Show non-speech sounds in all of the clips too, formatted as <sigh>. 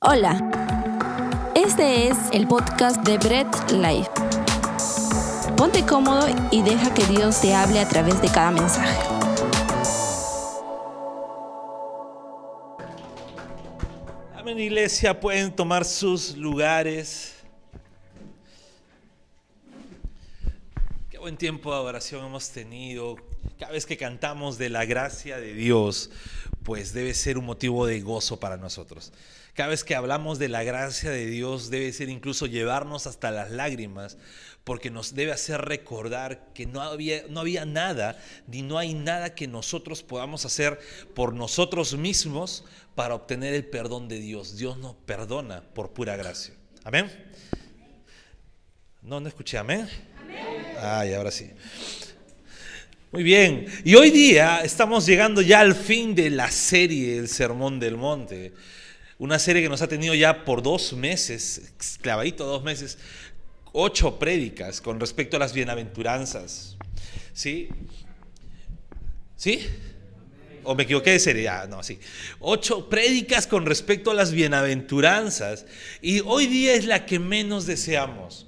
Hola, este es el podcast de Bread Life. Ponte cómodo y deja que Dios te hable a través de cada mensaje. Amén, iglesia, pueden tomar sus lugares. Qué buen tiempo de oración hemos tenido. Cada vez que cantamos de la gracia de Dios, pues debe ser un motivo de gozo para nosotros. Cada vez que hablamos de la gracia de Dios debe ser incluso llevarnos hasta las lágrimas, porque nos debe hacer recordar que no había, no había nada, ni no hay nada que nosotros podamos hacer por nosotros mismos para obtener el perdón de Dios. Dios nos perdona por pura gracia. Amén. No, no escuché, amén. Ay, ahora sí. Muy bien, y hoy día estamos llegando ya al fin de la serie El Sermón del Monte. Una serie que nos ha tenido ya por dos meses, clavadito dos meses, ocho prédicas con respecto a las bienaventuranzas. ¿Sí? ¿Sí? ¿O me equivoqué de serie? Ah, no, sí. Ocho prédicas con respecto a las bienaventuranzas. Y hoy día es la que menos deseamos.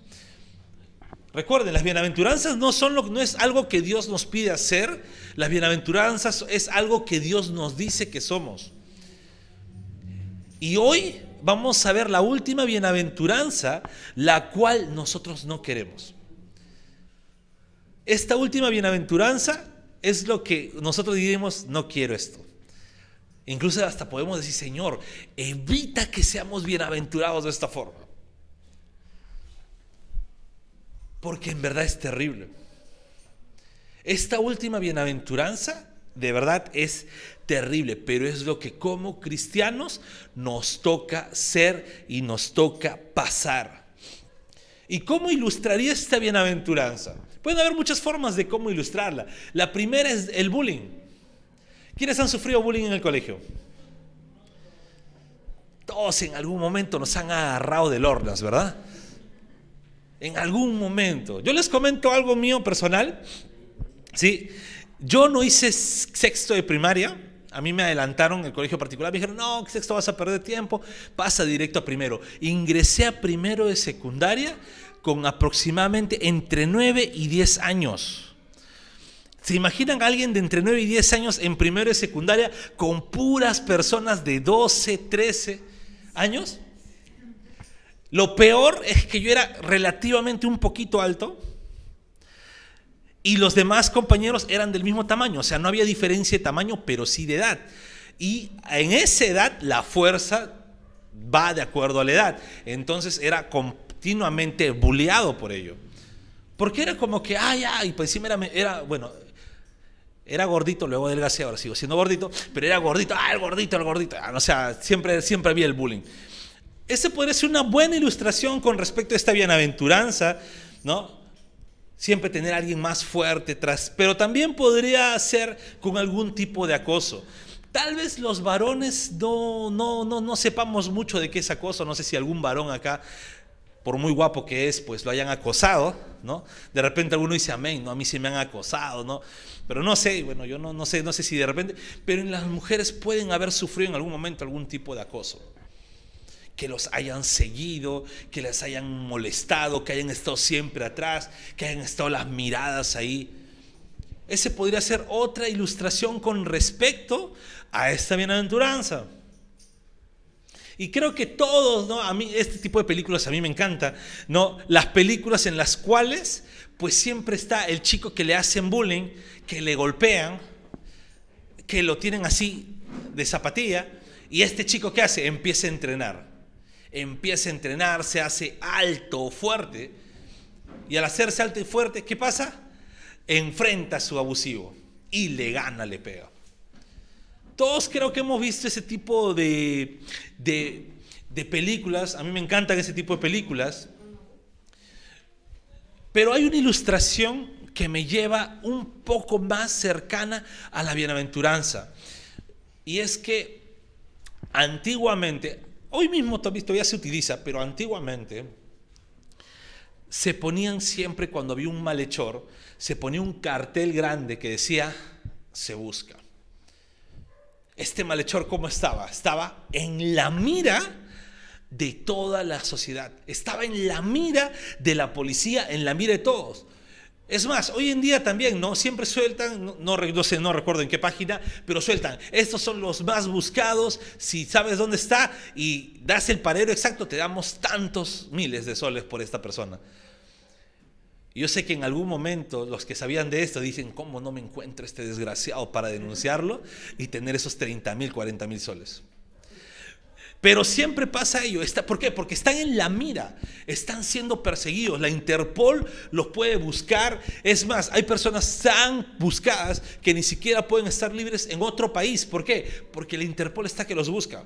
Recuerden, las bienaventuranzas no, son lo, no es algo que Dios nos pide hacer. Las bienaventuranzas es algo que Dios nos dice que somos. Y hoy vamos a ver la última bienaventuranza, la cual nosotros no queremos. Esta última bienaventuranza es lo que nosotros diríamos, no quiero esto. Incluso hasta podemos decir, Señor, evita que seamos bienaventurados de esta forma. Porque en verdad es terrible. Esta última bienaventuranza de verdad es terrible, pero es lo que como cristianos nos toca ser y nos toca pasar. ¿Y cómo ilustraría esta bienaventuranza? Pueden haber muchas formas de cómo ilustrarla. La primera es el bullying. ¿Quiénes han sufrido bullying en el colegio? Todos en algún momento nos han agarrado de lornas, ¿verdad? En algún momento. Yo les comento algo mío personal. Sí, yo no hice sexto de primaria. A mí me adelantaron el colegio particular. Me dijeron, no, sexto vas a perder tiempo. Pasa directo a primero. Ingresé a primero de secundaria con aproximadamente entre 9 y 10 años. ¿Se imaginan a alguien de entre 9 y 10 años en primero de secundaria con puras personas de 12, 13 años? Lo peor es que yo era relativamente un poquito alto y los demás compañeros eran del mismo tamaño, o sea, no había diferencia de tamaño, pero sí de edad. Y en esa edad la fuerza va de acuerdo a la edad. Entonces era continuamente bulleado por ello. Porque era como que, ay, ay, pues encima era, era bueno, era gordito, luego adelgacé, ahora sigo siendo gordito, pero era gordito, ah, el gordito, el gordito. Ah, o sea, siempre, siempre había el bullying. Ese podría ser una buena ilustración con respecto a esta bienaventuranza, ¿no? siempre tener a alguien más fuerte tras, pero también podría ser con algún tipo de acoso. Tal vez los varones no, no, no, no sepamos mucho de qué es acoso, no sé si algún varón acá, por muy guapo que es, pues lo hayan acosado, ¿no? De repente alguno dice amén, ¿no? A mí sí me han acosado, ¿no? Pero no sé, bueno, yo no, no sé, no sé si de repente, pero en las mujeres pueden haber sufrido en algún momento algún tipo de acoso que los hayan seguido, que les hayan molestado, que hayan estado siempre atrás, que hayan estado las miradas ahí. Ese podría ser otra ilustración con respecto a esta bienaventuranza. Y creo que todos, ¿no? A mí este tipo de películas a mí me encanta, ¿no? Las películas en las cuales pues siempre está el chico que le hacen bullying, que le golpean, que lo tienen así de zapatilla y este chico ¿qué hace? Empieza a entrenar empieza a entrenar, se hace alto o fuerte. Y al hacerse alto y fuerte, ¿qué pasa? Enfrenta a su abusivo y le gana, le pega. Todos creo que hemos visto ese tipo de, de, películas. A mí me encantan ese tipo de películas. Pero hay una ilustración que me lleva un poco más cercana a la bienaventuranza. Y es que antiguamente, Hoy mismo todavía se utiliza, pero antiguamente se ponían siempre cuando había un malhechor, se ponía un cartel grande que decía, se busca. Este malhechor, ¿cómo estaba? Estaba en la mira de toda la sociedad. Estaba en la mira de la policía, en la mira de todos. Es más, hoy en día también, ¿no? Siempre sueltan, no, no, sé, no recuerdo en qué página, pero sueltan, estos son los más buscados, si sabes dónde está y das el parero exacto, te damos tantos miles de soles por esta persona. Yo sé que en algún momento los que sabían de esto dicen, ¿cómo no me encuentro este desgraciado para denunciarlo y tener esos 30 mil, 40 mil soles? Pero siempre pasa ello. ¿Por qué? Porque están en la mira, están siendo perseguidos. La Interpol los puede buscar. Es más, hay personas tan buscadas que ni siquiera pueden estar libres en otro país. ¿Por qué? Porque la Interpol está que los busca.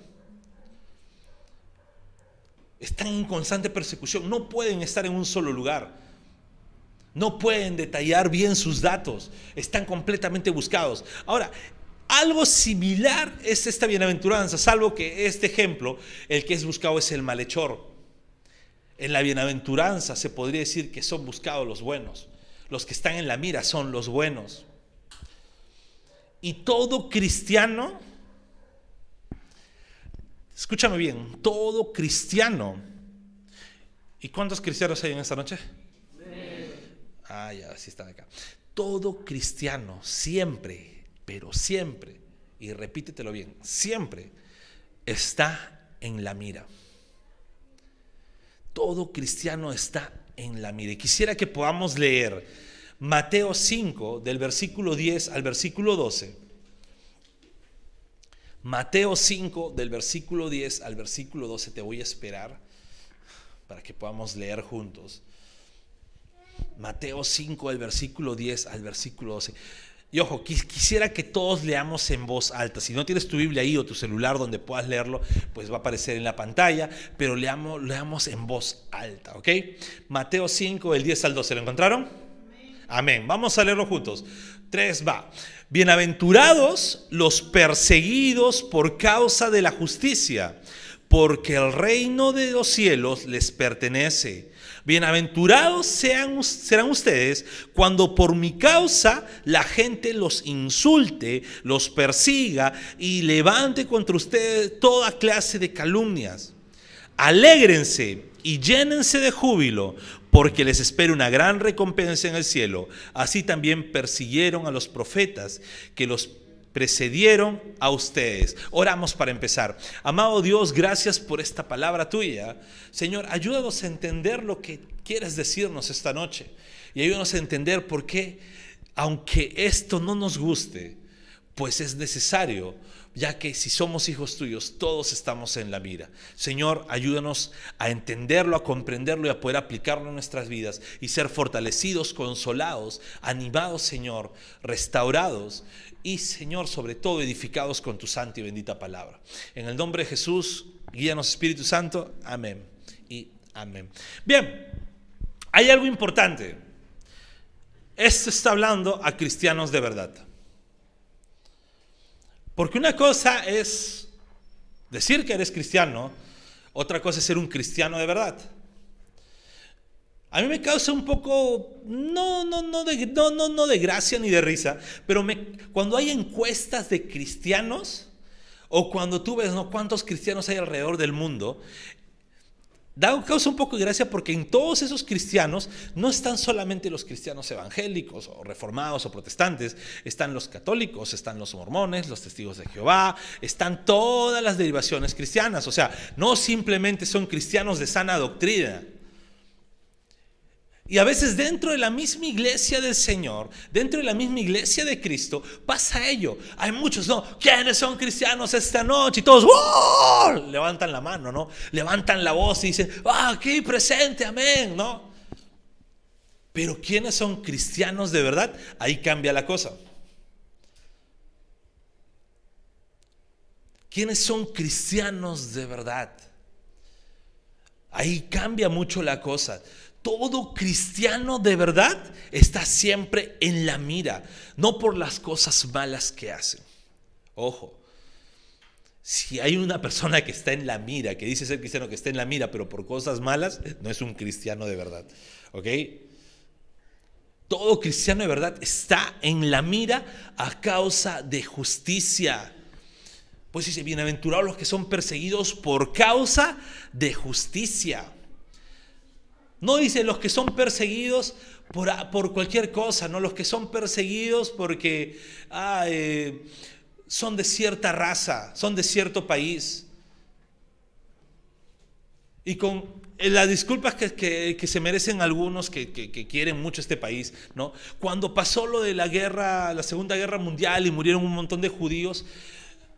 Están en constante persecución. No pueden estar en un solo lugar. No pueden detallar bien sus datos. Están completamente buscados. Ahora, algo similar es esta bienaventuranza, salvo que este ejemplo, el que es buscado es el malhechor. En la bienaventuranza se podría decir que son buscados los buenos. Los que están en la mira son los buenos. Y todo cristiano, escúchame bien, todo cristiano. ¿Y cuántos cristianos hay en esta noche? Ah, ya, sí están acá. Todo cristiano siempre pero siempre, y repítetelo bien, siempre está en la mira. Todo cristiano está en la mira. Y quisiera que podamos leer Mateo 5, del versículo 10 al versículo 12. Mateo 5, del versículo 10 al versículo 12. Te voy a esperar para que podamos leer juntos. Mateo 5, del versículo 10 al versículo 12. Y ojo, quisiera que todos leamos en voz alta. Si no tienes tu Biblia ahí o tu celular donde puedas leerlo, pues va a aparecer en la pantalla, pero leamos, leamos en voz alta, ¿ok? Mateo 5, el 10 al 12, ¿lo encontraron? Amén. Vamos a leerlo juntos. 3 va. Bienaventurados los perseguidos por causa de la justicia, porque el reino de los cielos les pertenece. Bienaventurados sean, serán ustedes cuando por mi causa la gente los insulte, los persiga y levante contra ustedes toda clase de calumnias. Alégrense y llénense de júbilo, porque les espera una gran recompensa en el cielo. Así también persiguieron a los profetas que los precedieron a ustedes. Oramos para empezar. Amado Dios, gracias por esta palabra tuya. Señor, ayúdanos a entender lo que quieres decirnos esta noche. Y ayúdanos a entender por qué, aunque esto no nos guste, pues es necesario ya que si somos hijos tuyos, todos estamos en la mira. Señor, ayúdanos a entenderlo, a comprenderlo y a poder aplicarlo en nuestras vidas y ser fortalecidos, consolados, animados, Señor, restaurados y, Señor, sobre todo edificados con tu santa y bendita palabra. En el nombre de Jesús, guíanos Espíritu Santo. Amén y amén. Bien, hay algo importante. Esto está hablando a cristianos de verdad. Porque una cosa es decir que eres cristiano, otra cosa es ser un cristiano de verdad. A mí me causa un poco, no, no, no, de, no, no, no de gracia ni de risa, pero me, cuando hay encuestas de cristianos, o cuando tú ves ¿no? cuántos cristianos hay alrededor del mundo, Da causa un poco de gracia porque en todos esos cristianos no están solamente los cristianos evangélicos o reformados o protestantes, están los católicos, están los mormones, los testigos de Jehová, están todas las derivaciones cristianas. O sea, no simplemente son cristianos de sana doctrina, y a veces dentro de la misma iglesia del Señor, dentro de la misma iglesia de Cristo, pasa ello. Hay muchos, ¿no? ¿Quiénes son cristianos esta noche? Y todos, Levantan la mano, ¿no? Levantan la voz y dicen, ¡ah, aquí presente, amén! ¿No? Pero ¿quiénes son cristianos de verdad? Ahí cambia la cosa. ¿Quiénes son cristianos de verdad? Ahí cambia mucho la cosa todo cristiano de verdad está siempre en la mira, no por las cosas malas que hace. Ojo, si hay una persona que está en la mira, que dice ser cristiano que está en la mira, pero por cosas malas, no es un cristiano de verdad. ¿Ok? Todo cristiano de verdad está en la mira a causa de justicia. Pues dice, bienaventurados los que son perseguidos por causa de justicia. No dice los que son perseguidos por, por cualquier cosa, no los que son perseguidos porque ah, eh, son de cierta raza, son de cierto país. Y con eh, las disculpas que, se merecen algunos que, que, quieren mucho este país, ¿no? Cuando pasó lo de la guerra, la Segunda Guerra Mundial y murieron un montón de judíos,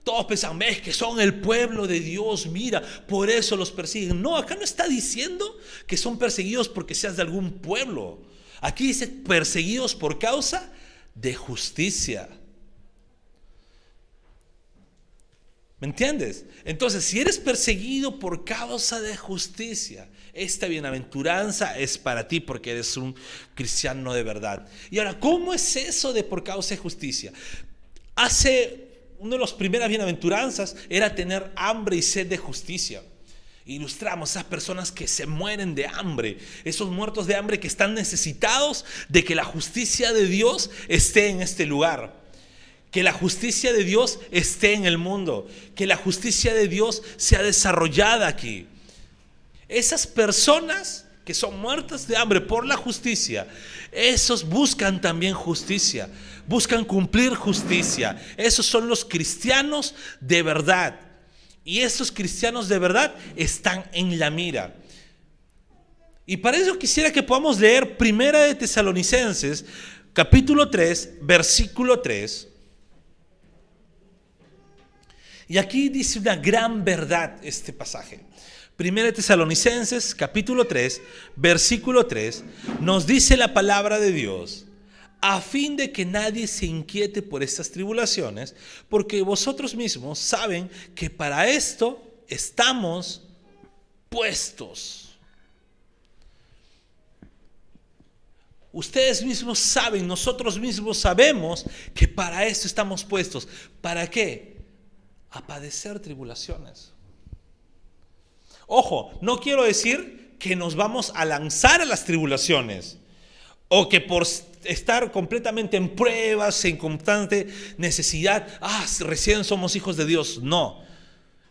todos pensan, ves que son el pueblo de Dios, mira, por eso los persiguen. No, acá no está diciendo que son perseguidos porque seas de algún pueblo. Aquí dice perseguidos por causa de justicia. ¿Me entiendes? Entonces, si eres perseguido por causa de justicia, esta bienaventuranza es para ti porque eres un cristiano de verdad. Y ahora, ¿cómo es eso de por causa de justicia? Hace una de las primeras bienaventuranzas era tener hambre y sed de justicia. Ilustramos esas personas que se mueren de hambre, esos muertos de hambre que están necesitados de que la justicia de Dios esté en este lugar, que la justicia de Dios esté en el mundo, que la justicia de Dios sea desarrollada aquí. Esas personas que son muertas de hambre por la justicia, esos buscan también justicia buscan cumplir justicia. Esos son los cristianos de verdad. Y esos cristianos de verdad están en la mira. Y para eso quisiera que podamos leer Primera de Tesalonicenses, capítulo 3, versículo 3. Y aquí dice una gran verdad este pasaje. Primera de Tesalonicenses, capítulo 3, versículo 3, nos dice la palabra de Dios a fin de que nadie se inquiete por estas tribulaciones, porque vosotros mismos saben que para esto estamos puestos. Ustedes mismos saben, nosotros mismos sabemos que para esto estamos puestos. ¿Para qué? A padecer tribulaciones. Ojo, no quiero decir que nos vamos a lanzar a las tribulaciones o que por estar completamente en pruebas, en constante necesidad, ah, recién somos hijos de Dios. No.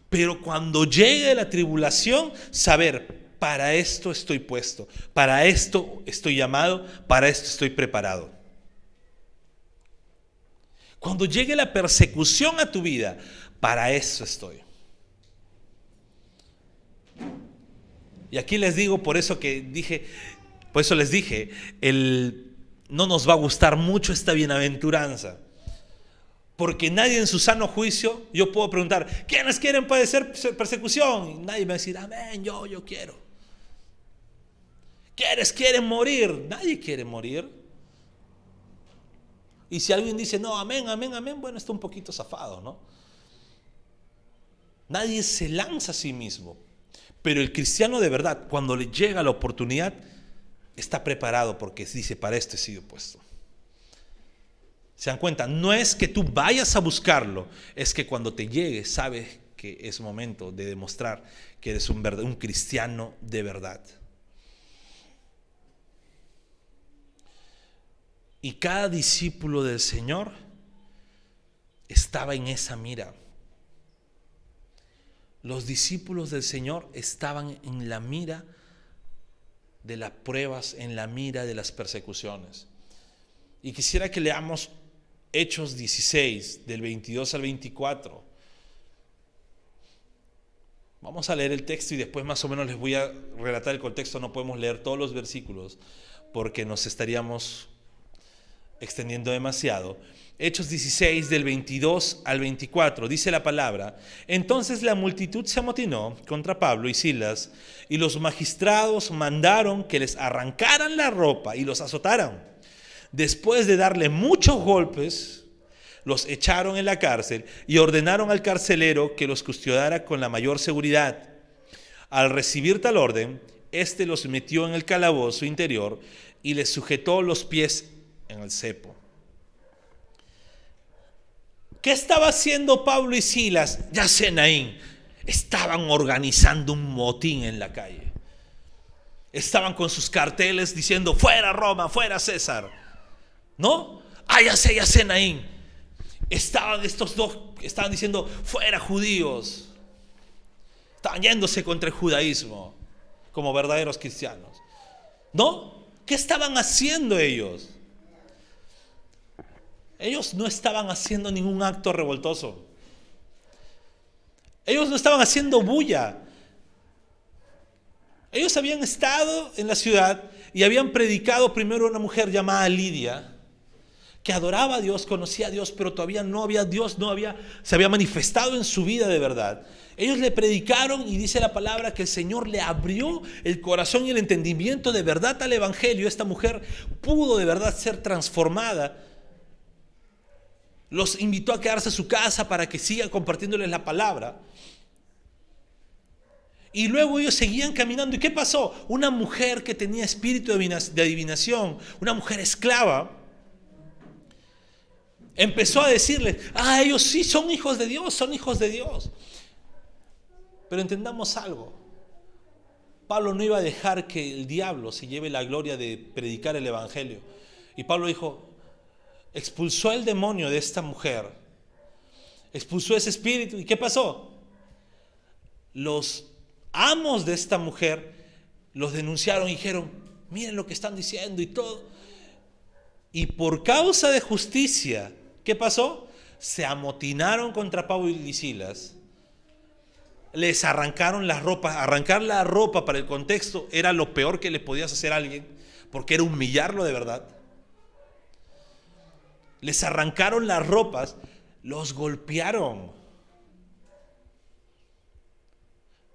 Pero cuando llegue la tribulación, saber, para esto estoy puesto, para esto estoy llamado, para esto estoy preparado. Cuando llegue la persecución a tu vida, para eso estoy. Y aquí les digo, por eso que dije, por eso les dije, el no nos va a gustar mucho esta bienaventuranza. Porque nadie en su sano juicio, yo puedo preguntar, ¿quiénes quieren padecer persecución? Y nadie me va a decir, amén, yo, yo quiero. ¿Quiénes quieren morir? Nadie quiere morir. Y si alguien dice, no, amén, amén, amén, bueno, está un poquito zafado, ¿no? Nadie se lanza a sí mismo. Pero el cristiano de verdad, cuando le llega la oportunidad, está preparado porque dice, para esto he sido puesto. ¿Se dan cuenta? No es que tú vayas a buscarlo, es que cuando te llegue sabes que es momento de demostrar que eres un, un cristiano de verdad. Y cada discípulo del Señor estaba en esa mira. Los discípulos del Señor estaban en la mira de las pruebas, en la mira de las persecuciones. Y quisiera que leamos Hechos 16, del 22 al 24. Vamos a leer el texto y después más o menos les voy a relatar el contexto. No podemos leer todos los versículos porque nos estaríamos extendiendo demasiado. Hechos 16 del 22 al 24, dice la palabra, entonces la multitud se amotinó contra Pablo y Silas y los magistrados mandaron que les arrancaran la ropa y los azotaran. Después de darle muchos golpes, los echaron en la cárcel y ordenaron al carcelero que los custodiara con la mayor seguridad. Al recibir tal orden, éste los metió en el calabozo interior y les sujetó los pies en el cepo. ¿Qué estaba haciendo Pablo y Silas? Ya sé, Naín. Estaban organizando un motín en la calle. Estaban con sus carteles diciendo, fuera Roma, fuera César. ¿No? Ah, ya sé, ya sé, Naín. Estaban estos dos estaban diciendo, fuera judíos. Estaban yéndose contra el judaísmo como verdaderos cristianos. ¿No? ¿Qué estaban haciendo ellos? Ellos no estaban haciendo ningún acto revoltoso. Ellos no estaban haciendo bulla. Ellos habían estado en la ciudad y habían predicado primero a una mujer llamada Lidia, que adoraba a Dios, conocía a Dios, pero todavía no había Dios, no había, se había manifestado en su vida de verdad. Ellos le predicaron y dice la palabra que el Señor le abrió el corazón y el entendimiento de verdad al Evangelio. Esta mujer pudo de verdad ser transformada. Los invitó a quedarse a su casa para que siga compartiéndoles la palabra. Y luego ellos seguían caminando. ¿Y qué pasó? Una mujer que tenía espíritu de adivinación, una mujer esclava, empezó a decirles, ah, ellos sí son hijos de Dios, son hijos de Dios. Pero entendamos algo. Pablo no iba a dejar que el diablo se lleve la gloria de predicar el Evangelio. Y Pablo dijo, expulsó el demonio de esta mujer, expulsó ese espíritu. ¿Y qué pasó? Los amos de esta mujer los denunciaron y dijeron, miren lo que están diciendo y todo. Y por causa de justicia, ¿qué pasó? Se amotinaron contra Pablo y Silas. Les arrancaron las ropas. Arrancar la ropa para el contexto era lo peor que le podías hacer a alguien, porque era humillarlo de verdad. Les arrancaron las ropas, los golpearon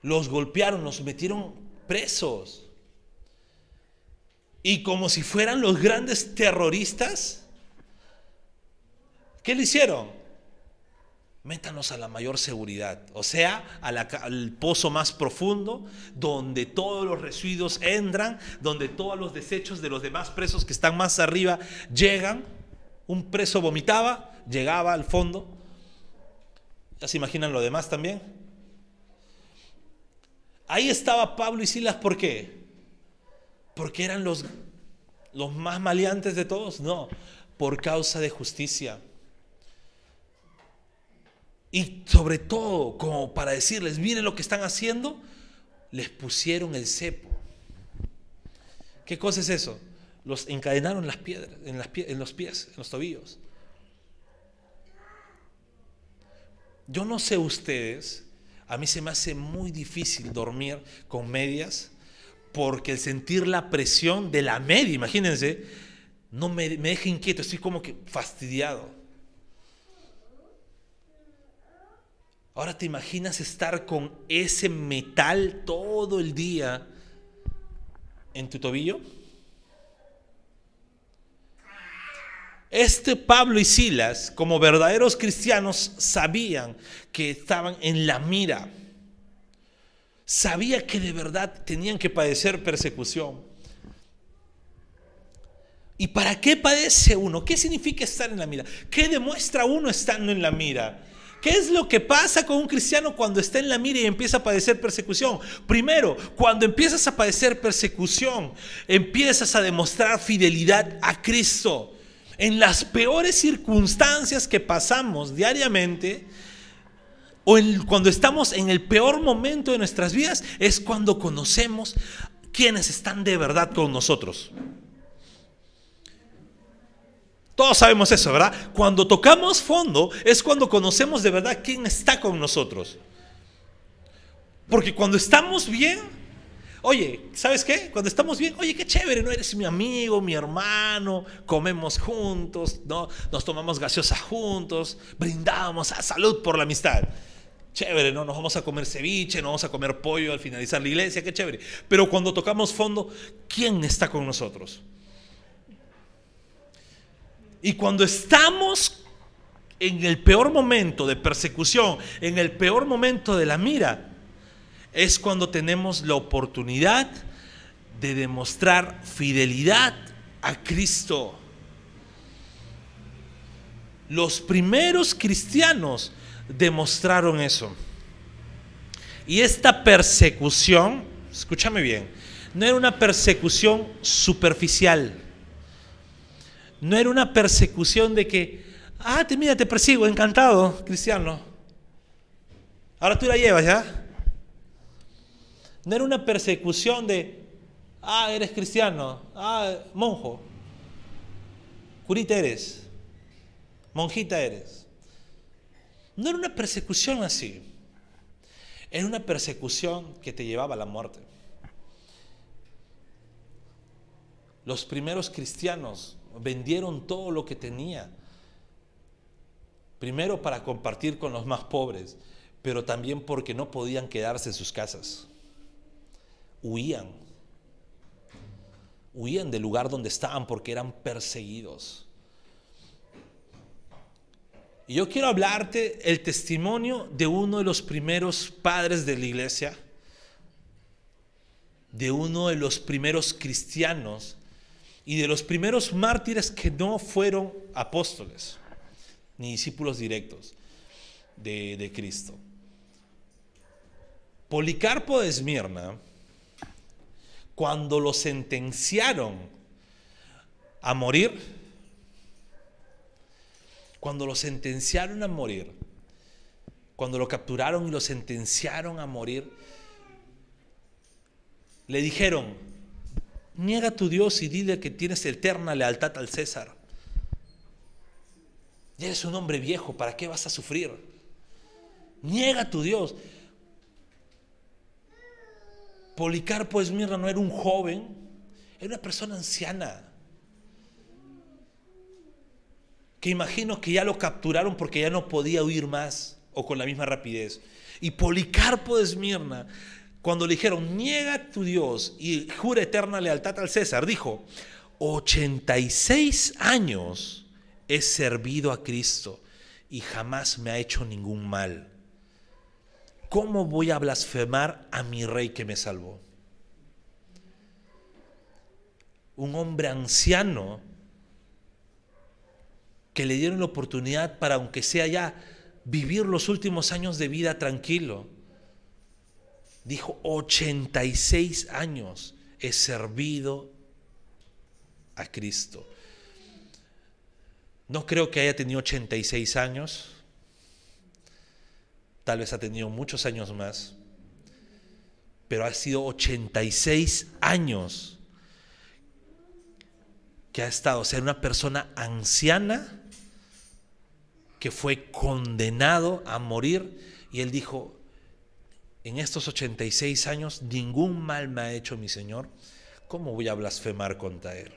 Los golpearon, los metieron presos. Y como si fueran los grandes terroristas, ¿qué le hicieron? Métanos a la mayor seguridad, o sea, al pozo más profundo, donde todos los residuos entran, donde todos los desechos de los demás presos que están más arriba llegan. Un preso vomitaba, llegaba al fondo. ¿Ya se imaginan lo demás también? Ahí estaba Pablo y Silas, ¿por qué? Porque eran los, los más maleantes de todos, no, por causa de justicia. Y sobre todo, como para decirles, miren lo que están haciendo, les pusieron el cepo. ¿Qué cosa es eso? Los encadenaron las piedras, en, las, en los pies, en los tobillos. Yo no sé ustedes, a mí se me hace muy difícil dormir con medias porque el sentir la presión de la media, imagínense, no me, deja inquieto, estoy como que fastidiado. Ahora te imaginas estar con ese metal todo el día en tu tobillo. Este Pablo y Silas, como verdaderos cristianos, sabían que estaban en la mira. Sabía que de verdad tenían que padecer persecución. ¿Y para qué padece uno? ¿Qué significa estar en la mira? ¿Qué demuestra uno estando en la mira? ¿Qué es lo que pasa con un cristiano cuando está en la mira y empieza a padecer persecución? Primero, cuando empiezas a padecer persecución, empiezas a demostrar fidelidad a Cristo en las peores circunstancias que pasamos diariamente, o cuando estamos en el peor momento de nuestras vidas, es cuando conocemos quiénes están de verdad con nosotros. Todos sabemos eso, ¿verdad? Cuando tocamos fondo es cuando conocemos de verdad quién está con nosotros. Porque cuando estamos bien, Oye, ¿sabes qué? Cuando estamos bien, oye, qué chévere, ¿no? Eres mi amigo, mi hermano, comemos juntos, ¿no? Nos tomamos gaseosa juntos, brindamos a salud por la amistad. Chévere, ¿no? Nos vamos a comer ceviche, nos vamos a comer pollo al finalizar la iglesia, qué chévere. Pero cuando tocamos fondo, ¿quién está con nosotros? Y cuando estamos en el peor momento de persecución, en el peor momento de la mira, es cuando tenemos la oportunidad de demostrar fidelidad a Cristo. Los primeros cristianos demostraron eso. Y esta persecución, escúchame bien, no era una persecución superficial. No era una persecución de que, Ah, te, mira, te persigo, encantado, cristiano. Ahora tú la llevas, ¿ya? No era una persecución de, ah, eres cristiano, ah, monjo, curita eres, monjita eres. No era una persecución así. Era una persecución que te llevaba a la muerte. Los primeros cristianos vendieron todo lo que tenía. Primero para compartir con los más pobres, pero también porque no podían quedarse en sus casas. Huían. Huían del lugar donde estaban porque eran perseguidos. Y yo quiero hablarte el testimonio de uno de los primeros padres de la iglesia, de uno de los primeros cristianos y de los primeros mártires que no fueron apóstoles ni discípulos directos de, de Cristo. Policarpo de Esmirna, cuando lo sentenciaron a morir, cuando lo sentenciaron a morir, cuando lo capturaron y lo sentenciaron a morir, le dijeron, niega a tu Dios y dile que tienes eterna lealtad al César. Ya eres un hombre viejo, ¿para qué vas a sufrir? Niega a tu Dios. Policarpo Esmirna no era un joven, era una persona anciana que imagino que ya lo capturaron porque ya no podía huir más o con la misma rapidez. Y Policarpo de Esmirna, cuando le dijeron, niega tu Dios y jura eterna lealtad al César, dijo, 86 años he servido a Cristo y jamás me ha hecho ningún mal. ¿Cómo voy a blasfemar a mi rey que me salvó? Un hombre anciano que le dieron la oportunidad para, aunque sea ya, vivir los últimos años de vida tranquilo. Dijo, 86 años he servido a Cristo. No creo que haya tenido 86 años, tal vez ha tenido muchos años más, pero ha sido 86 años que ha estado, o sea, una persona anciana que fue condenado a morir y él dijo, en estos 86 años ningún mal me ha hecho mi Señor, ¿cómo voy a blasfemar contra él?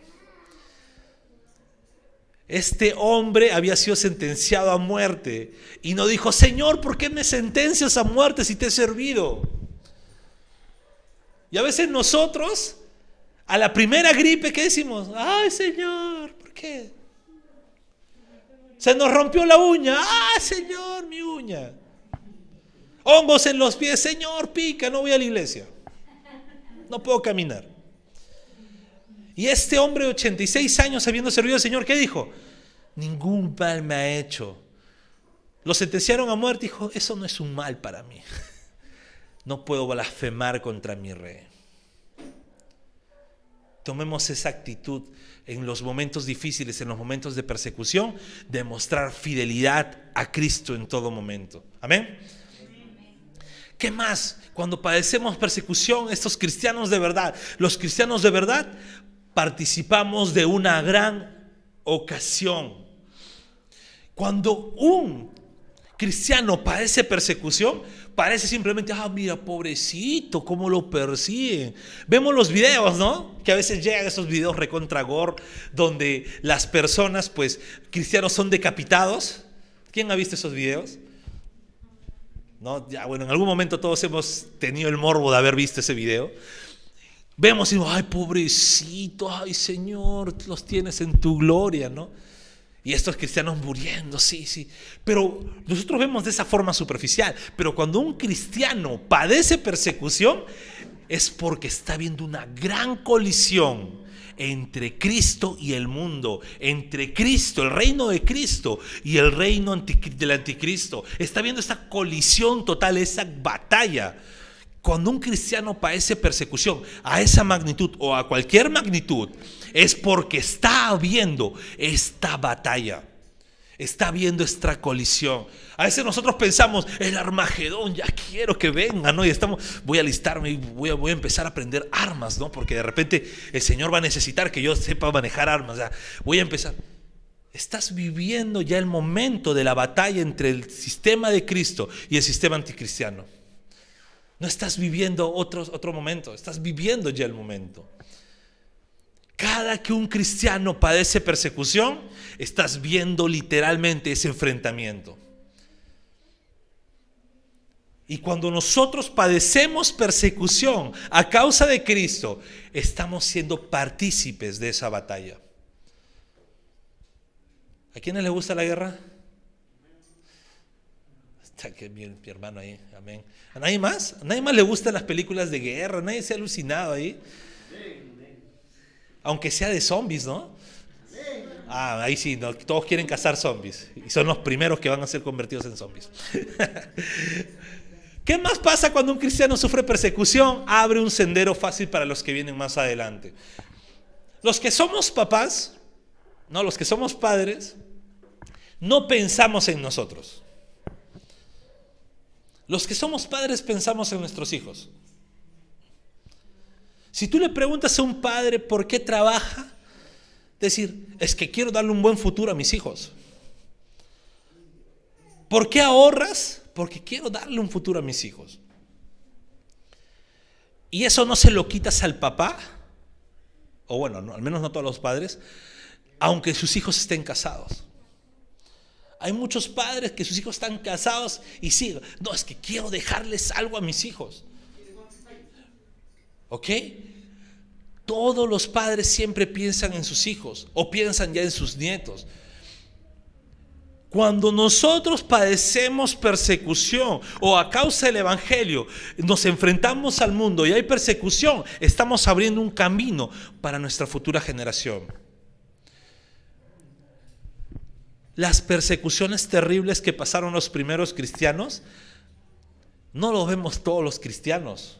Este hombre había sido sentenciado a muerte y no dijo, Señor, ¿por qué me sentencias a muerte si te he servido? Y a veces nosotros, a la primera gripe, ¿qué decimos? Ay, Señor, ¿por qué? Se nos rompió la uña. Ah, Señor, mi uña. Hongos en los pies. Señor, pica, no voy a la iglesia. No puedo caminar. Y este hombre de 86 años habiendo servido al Señor, ¿qué dijo? Ningún mal me ha hecho. Lo sentenciaron a muerte. Dijo, eso no es un mal para mí. <laughs> No puedo blasfemar contra mi rey. Tomemos esa actitud en los momentos difíciles, en los momentos de persecución, demostrar fidelidad a Cristo en todo momento. Amén. ¿Qué más? Cuando padecemos persecución, estos cristianos de verdad, los cristianos de verdad, participamos de una gran ocasión. Cuando un cristiano padece persecución, parece simplemente, ah, mira, pobrecito, cómo lo persiguen. Vemos los videos, ¿no? Que a veces llegan esos videos recontra donde las personas, pues, cristianos son decapitados. ¿Quién ha visto esos videos? ¿No? Ya, bueno, en algún momento todos hemos tenido el morbo de haber visto ese video. Vemos y ay, pobrecito, ay, Señor, los tienes en tu gloria, ¿no? Y estos cristianos muriendo, sí, sí. Pero nosotros vemos de esa forma superficial. Pero cuando un cristiano padece persecución, es porque está viendo una gran colisión entre Cristo y el mundo, entre Cristo, el reino de Cristo y el reino del anticristo. Está viendo esa colisión total, esa batalla. Cuando un cristiano padece persecución a esa magnitud o a cualquier magnitud, es porque está habiendo esta batalla. está viendo esta colisión. A veces nosotros pensamos, el Armagedón, ya quiero que venga, ¿no? Y estamos, voy a alistarme y voy a, voy a empezar a aprender armas, ¿no? Porque de repente el Señor va a necesitar que yo sepa manejar armas, ya, voy a empezar. Estás viviendo ya el momento de la batalla entre el sistema de Cristo y el sistema anticristiano. No estás viviendo otro, otro momento, estás viviendo ya el momento. Cada que un cristiano padece persecución, estás viendo literalmente ese enfrentamiento. Y cuando nosotros padecemos persecución a causa de Cristo, estamos siendo partícipes de esa batalla. ¿A quiénes les gusta la guerra? Está que mi, hermano ahí, amén. ¿A nadie más? ¿A nadie más le gustan las películas de guerra? ¿Nadie se ha alucinado ahí? Aunque sea de zombies, ¿no? Ah, ahí sí, todos quieren cazar zombies. Y son los primeros que van a ser convertidos en zombies. <laughs> ¿Qué más pasa cuando un cristiano sufre persecución? Abre un sendero fácil para los que vienen más adelante. Los que somos papás, no, los que somos padres, no pensamos en nosotros. Los que somos padres pensamos en nuestros hijos. Si tú le preguntas a un padre por qué trabaja, decir, es que quiero darle un buen futuro a mis hijos. ¿Por qué ahorras? Porque quiero darle un futuro a mis hijos. Y eso no se lo quitas al papá, o bueno, al menos no todos los padres, aunque sus hijos estén casados. Hay muchos padres que sus hijos están casados y siguen, no, es que quiero dejarles algo a mis hijos. ¿Ok? Todos los padres siempre piensan en sus hijos o piensan ya en sus nietos. Cuando nosotros padecemos persecución o a causa del Evangelio nos enfrentamos al mundo y hay persecución, estamos abriendo un camino para nuestra futura generación. Las persecuciones terribles que pasaron los primeros cristianos, no lo vemos todos los cristianos.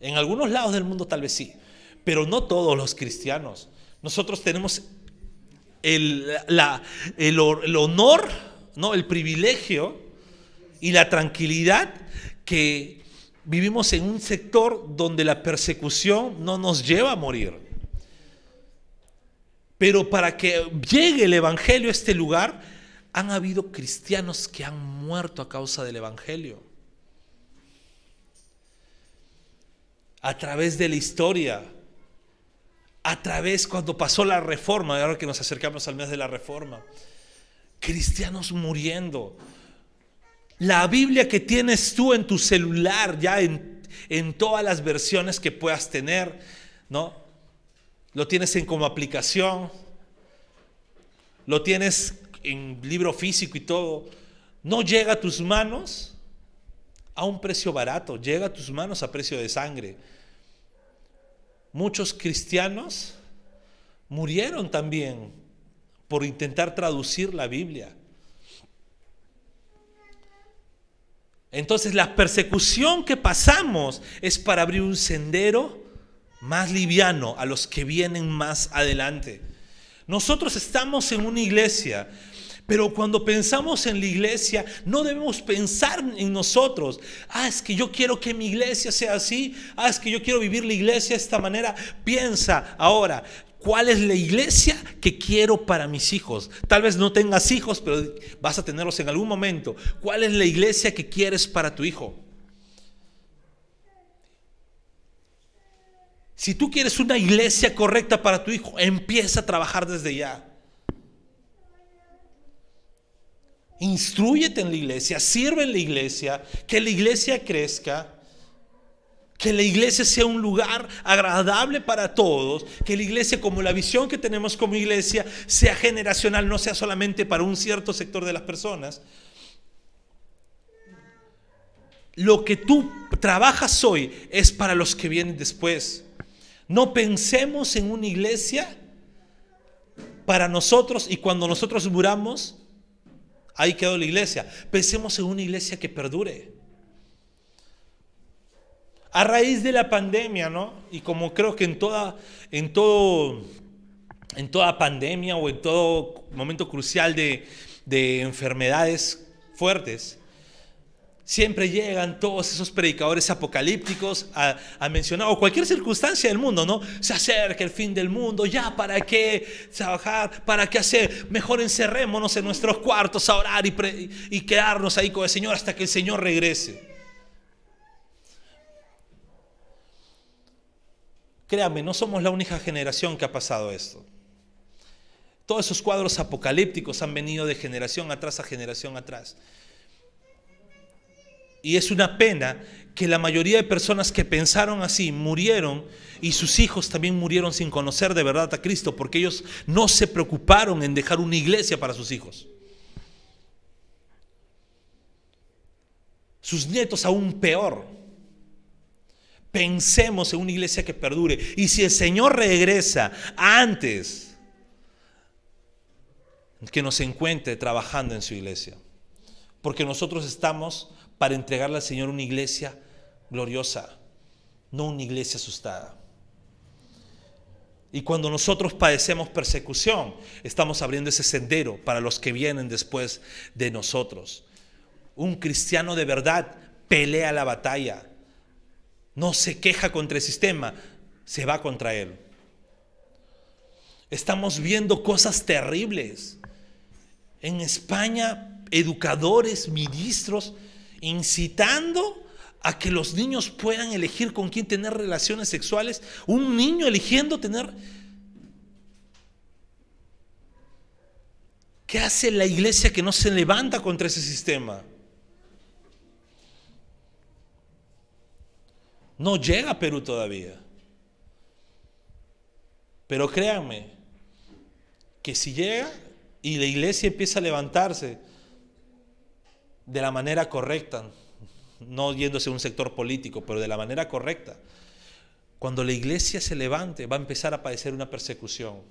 En algunos lados del mundo tal vez sí, pero no todos los cristianos. Nosotros tenemos el, el, honor, ¿no? el privilegio y la tranquilidad que vivimos en un sector donde la persecución no nos lleva a morir. Pero para que llegue el Evangelio a este lugar, han habido cristianos que han muerto a causa del Evangelio. a través de la historia, a través cuando pasó la reforma, ahora que nos acercamos al mes de la reforma, cristianos muriendo. La Biblia que tienes tú en tu celular, ya en, en todas las versiones que puedas tener, ¿no? Lo tienes en como aplicación, lo tienes en libro físico y todo. No llega a tus manos a un precio barato, llega a tus manos a precio de sangre muchos cristianos murieron también por intentar traducir la Biblia. Entonces la persecución que pasamos es para abrir un sendero más liviano a los que vienen más adelante. Nosotros estamos en una iglesia pero cuando pensamos en la iglesia, no debemos pensar en nosotros. Ah, es que yo quiero que mi iglesia sea así. Ah, es que yo quiero vivir la iglesia de esta manera. Piensa ahora, ¿cuál es la iglesia que quiero para mis hijos? Tal vez no tengas hijos, pero vas a tenerlos en algún momento. ¿Cuál es la iglesia que quieres para tu hijo? Si tú quieres una iglesia correcta para tu hijo, empieza a trabajar desde ya. Instruyete en la iglesia, sirve en la iglesia, que la iglesia crezca, que la iglesia sea un lugar agradable para todos, que la iglesia como la visión que tenemos como iglesia sea generacional, no sea solamente para un cierto sector de las personas. Lo que tú trabajas hoy es para los que vienen después. No pensemos en una iglesia para nosotros y cuando nosotros muramos, Ahí quedó la iglesia. Pensemos en una iglesia que perdure. A raíz de la pandemia, ¿no? Y como creo que en toda, en todo, en toda pandemia o en todo momento crucial de, de enfermedades fuertes, Siempre llegan todos esos predicadores apocalípticos a, mencionar, o cualquier circunstancia del mundo, ¿no? Se acerca el fin del mundo, ya, ¿para qué trabajar? ¿Para qué hacer? Mejor encerrémonos en nuestros cuartos a orar y, y quedarnos ahí con el Señor hasta que el Señor regrese. Créame, no somos la única generación que ha pasado esto. Todos esos cuadros apocalípticos han venido de generación atrás a generación atrás. Y es una pena que la mayoría de personas que pensaron así murieron y sus hijos también murieron sin conocer de verdad a Cristo porque ellos no se preocuparon en dejar una iglesia para sus hijos. Sus nietos aún peor. Pensemos en una iglesia que perdure. Y si el Señor regresa antes que nos encuentre trabajando en su iglesia, porque nosotros estamos para entregarle al Señor una iglesia gloriosa, no una iglesia asustada. Y cuando nosotros padecemos persecución, estamos abriendo ese sendero para los que vienen después de nosotros. Un cristiano de verdad pelea la batalla, no se queja contra el sistema, se va contra él. Estamos viendo cosas terribles. En España, educadores, ministros, incitando a que los niños puedan elegir con quién tener relaciones sexuales. Un niño eligiendo tener... ¿Qué hace la iglesia que no se levanta contra ese sistema? No llega a Perú todavía. Pero créanme, que si llega y la iglesia empieza a levantarse, de la manera correcta, no yéndose a un sector político, pero de la manera correcta. Cuando la iglesia se levante, va a empezar a padecer una persecución.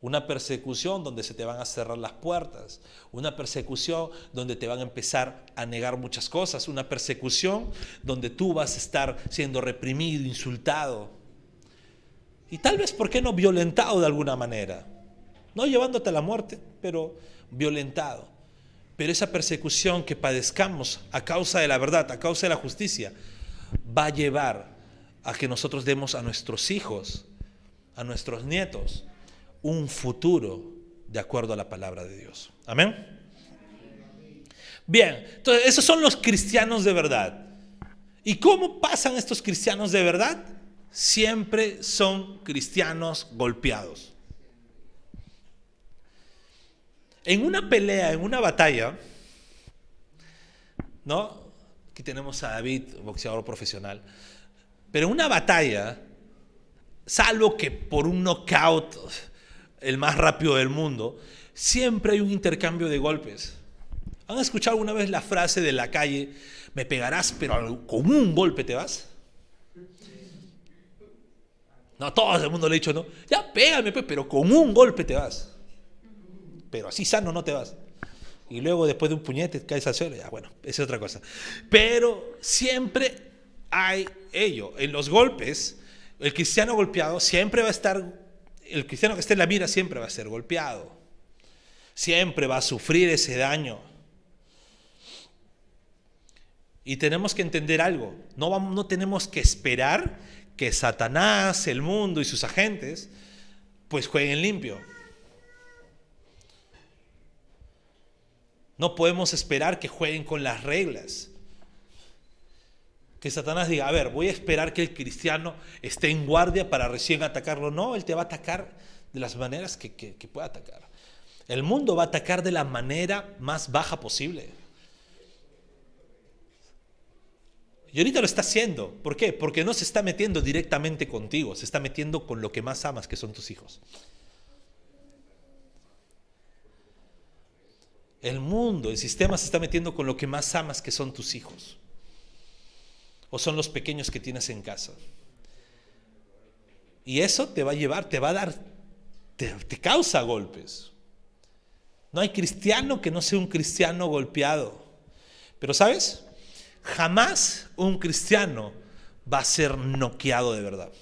Una persecución donde se te van a cerrar las puertas. Una persecución donde te van a empezar a negar muchas cosas. Una persecución donde tú vas a estar siendo reprimido, insultado. Y tal vez, ¿por qué no violentado de alguna manera? No llevándote a la muerte, pero violentado. Pero esa persecución que padezcamos a causa de la verdad, a causa de la justicia, va a llevar a que nosotros demos a nuestros hijos, a nuestros nietos, un futuro de acuerdo a la palabra de Dios. Amén. Bien, entonces esos son los cristianos de verdad. ¿Y cómo pasan estos cristianos de verdad? Siempre son cristianos golpeados. En una pelea, en una batalla, ¿no? Aquí tenemos a David, boxeador profesional. Pero en una batalla, salvo que por un knockout, el más rápido del mundo, siempre hay un intercambio de golpes. ¿Han escuchado alguna vez la frase de la calle, me pegarás, pero con un golpe te vas? No, todo el mundo le ha dicho, no, ya pégame, pues, pero con un golpe te vas pero así sano no te vas. Y luego después de un puñete caes al suelo, ya bueno, esa es otra cosa. Pero siempre hay ello. En los golpes, el cristiano golpeado siempre va a estar, el cristiano que esté en la mira siempre va a ser golpeado. Siempre va a sufrir ese daño. Y tenemos que entender algo. No, no tenemos que esperar que Satanás, el mundo y sus agentes, pues jueguen limpio. No podemos esperar que jueguen con las reglas. Que Satanás diga, a ver, voy a esperar que el cristiano esté en guardia para recién atacarlo. No, él te va a atacar de las maneras que, que pueda atacar. El mundo va a atacar de la manera más baja posible. Y ahorita lo está haciendo. ¿Por qué? Porque no se está metiendo directamente contigo, se está metiendo con lo que más amas, que son tus hijos. El mundo, el sistema se está metiendo con lo que más amas, que son tus hijos. O son los pequeños que tienes en casa. Y eso te va a llevar, te va a dar, te, te causa golpes. No hay cristiano que no sea un cristiano golpeado. Pero sabes, jamás un cristiano va a ser noqueado de verdad.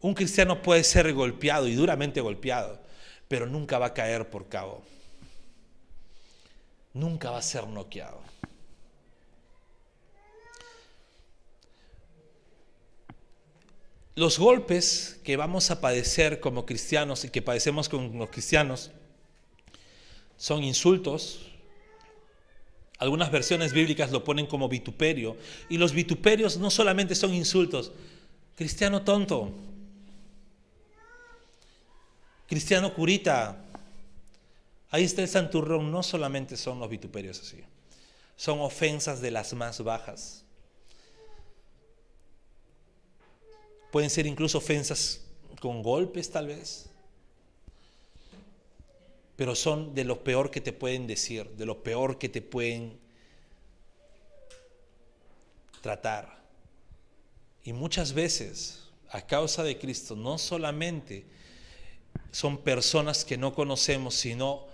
Un cristiano puede ser golpeado y duramente golpeado, pero nunca va a caer por cabo. Nunca va a ser noqueado. Los golpes que vamos a padecer como cristianos y que padecemos con los cristianos son insultos. Algunas versiones bíblicas lo ponen como vituperio. Y los vituperios no solamente son insultos. Cristiano tonto. Cristiano curita. Ahí está el santurrón. No solamente son los vituperios así. Son ofensas de las más bajas. Pueden ser incluso ofensas con golpes tal vez. Pero son de lo peor que te pueden decir, de lo peor que te pueden tratar. Y muchas veces, a causa de Cristo, no solamente son personas que no conocemos, sino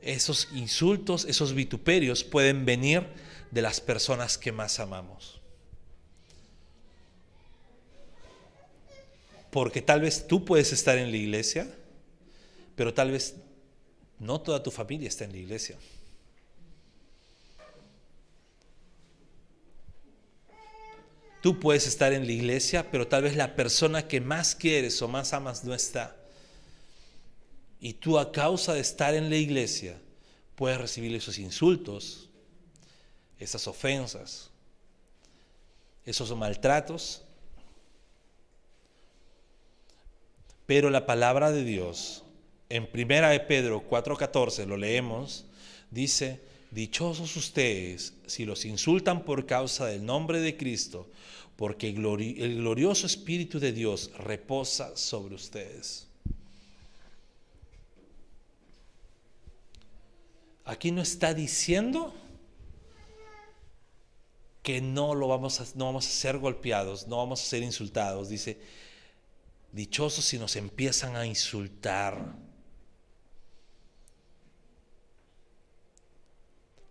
esos insultos, esos vituperios pueden venir de las personas que más amamos. Porque tal vez tú puedes estar en la iglesia, pero tal vez no toda tu familia está en la iglesia. Tú puedes estar en la iglesia, pero tal vez la persona que más quieres o más amas no está. Y tú a causa de estar en la iglesia puedes recibir esos insultos, esas ofensas, esos maltratos Pero la palabra de Dios, en primera de Pedro 4:14 lo leemos, dice, dichosos ustedes si los insultan por causa del nombre de Cristo, porque el glorioso Espíritu de Dios reposa sobre ustedes. Aquí no está diciendo que no lo vamos a, no vamos a ser golpeados, no vamos a ser insultados. Dice, Dichosos si nos empiezan a insultar.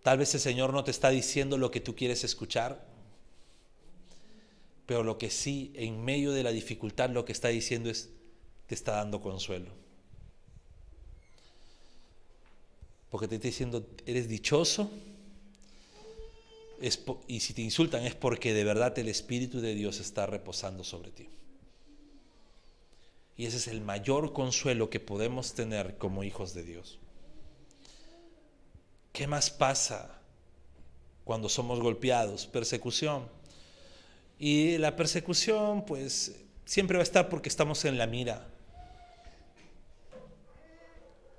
Tal vez el Señor no te está diciendo lo que tú quieres escuchar, pero lo que sí, en medio de la dificultad, lo que está diciendo es, te está dando consuelo. Porque te está diciendo, eres dichoso, y si te insultan es porque de verdad el Espíritu de Dios está reposando sobre ti. Y ese es el mayor consuelo que podemos tener como hijos de Dios. ¿Qué más pasa cuando somos golpeados? Persecución. Y la persecución, pues, siempre va a estar porque estamos en la mira.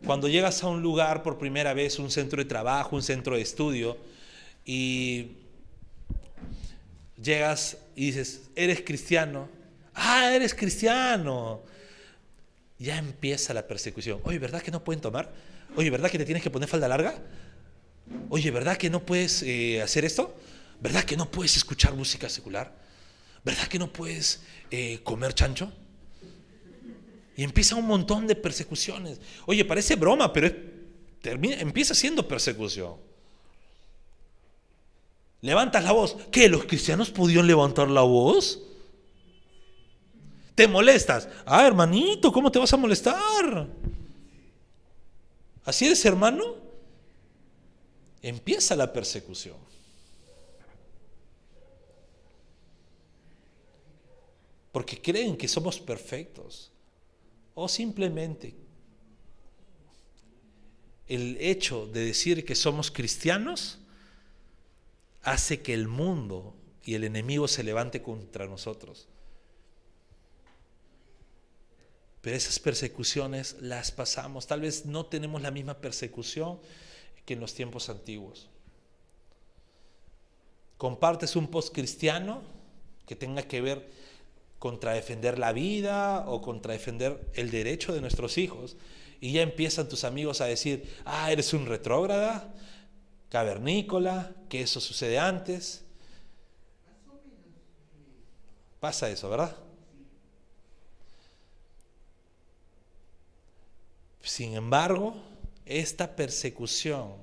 Cuando llegas a un lugar por primera vez, un centro de trabajo, un centro de estudio, y llegas y dices, eres cristiano. Ah, eres cristiano ya empieza la persecución. Oye, ¿verdad que no pueden tomar? Oye, ¿verdad que te tienes que poner falda larga? Oye, ¿verdad que no puedes eh, hacer esto? ¿Verdad que no puedes escuchar música secular? ¿Verdad que no puedes eh, comer chancho? Y empieza un montón de persecuciones. Oye, parece broma, pero empieza siendo persecución. Levantas la voz. ¿Qué? ¿Los cristianos pudieron levantar la voz? te molestas. Ah, hermanito, ¿cómo te vas a molestar? ¿Así eres hermano? Empieza la persecución. Porque creen que somos perfectos. O simplemente el hecho de decir que somos cristianos hace que el mundo y el enemigo se levante contra nosotros. Pero esas persecuciones las pasamos. Tal vez no tenemos la misma persecución que en los tiempos antiguos. Compartes un post cristiano que tenga que ver contra defender la vida o contra defender el derecho de nuestros hijos. Y ya empiezan tus amigos a decir, ah, eres un retrógrada, cavernícola, que eso sucede antes. Pasa eso, ¿verdad? Sin embargo, esta persecución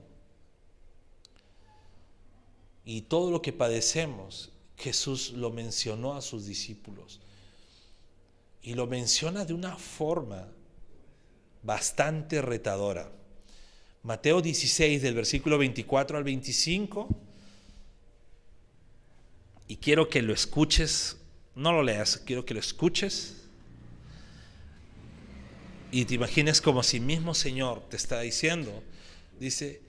y todo lo que padecemos, Jesús lo mencionó a sus discípulos. Y lo menciona de una forma bastante retadora. Mateo 16, del versículo 24 al 25. Y quiero que lo escuches, no lo leas, quiero que lo escuches. Y te imagines como si mismo Señor te está diciendo, dice,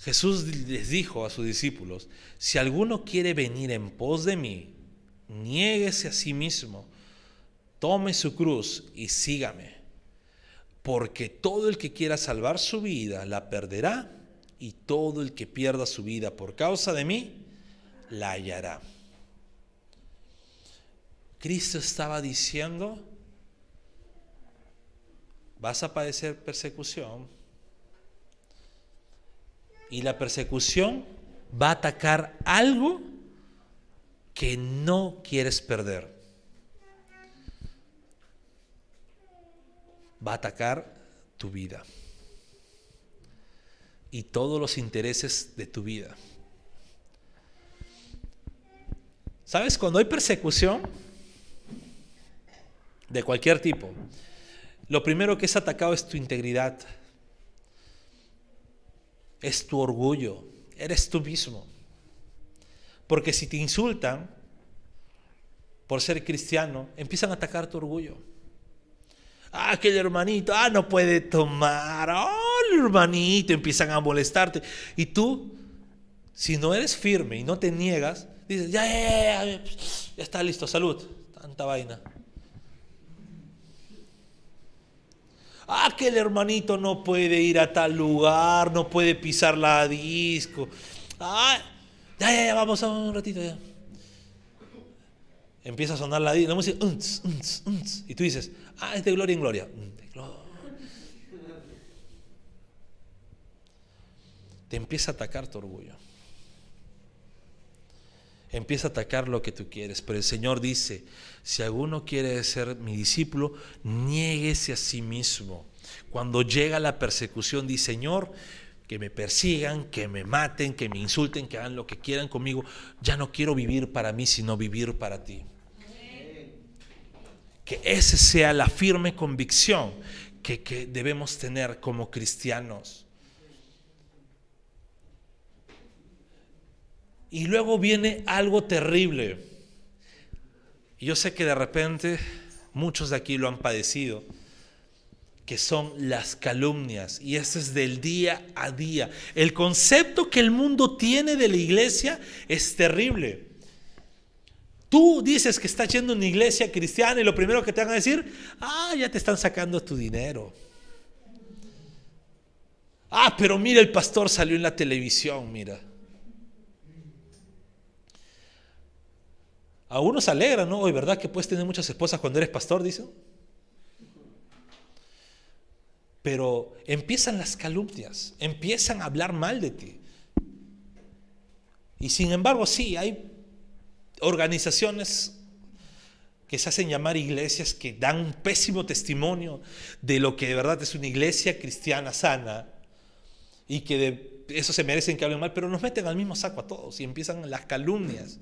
Jesús les dijo a sus discípulos, si alguno quiere venir en pos de mí, niéguese a sí mismo, tome su cruz y sígame porque todo el que quiera salvar su vida la perderá, y todo el que pierda su vida por causa de mí la hallará. Cristo estaba diciendo, vas a padecer persecución, y la persecución va a atacar algo que no quieres perder. Va a atacar tu vida y todos los intereses de tu vida. ¿Sabes? Cuando hay persecución de cualquier tipo, lo primero que es atacado es tu integridad, es tu orgullo, eres tú mismo. Porque si te insultan por ser cristiano, empiezan a atacar tu orgullo. Ah, aquel hermanito, ah, no puede tomar. Oh, el hermanito, empiezan a molestarte. Y tú, si no eres firme y no te niegas, dices, ya, ya, ya, ya, está listo, salud. Tanta vaina. Ah, que el hermanito no puede ir a tal lugar, no puede pisar la disco. Ah, ya, ya, ya, vamos a un ratito ya. Empieza a sonar la disco, y tú dices, Ah, es de gloria en gloria. Mm, Te empieza a atacar tu orgullo. Empieza a atacar lo que tú quieres. Pero el Señor dice, si alguno quiere ser mi discípulo, niéguese a sí mismo. Cuando llega la persecución, dice, Señor, que me persigan, que me maten, que me insulten, que hagan lo que quieran conmigo. Ya no quiero vivir para mí, sino vivir para ti que esa sea la firme convicción que, debemos tener como cristianos. Y luego viene algo terrible. yo sé que de repente muchos de aquí lo han padecido, que son las calumnias. Y eso es del día a día. El concepto que el mundo tiene de la iglesia es terrible. Tú dices que estás yendo a una iglesia cristiana y lo primero que te van a decir, ah, ya te están sacando tu dinero. Ah, pero mira, el pastor salió en la televisión, mira. A uno se alegra, ¿no? Hoy, ¿verdad que puedes tener muchas esposas cuando eres pastor? Dice. Pero empiezan las calumnias, empiezan a hablar mal de ti. Y sin embargo, sí, hay organizaciones que se hacen llamar iglesias que dan un pésimo testimonio de lo que de verdad es una iglesia cristiana sana y que de eso se merecen que hablen mal, pero nos meten al mismo saco a todos y empiezan las calumnias,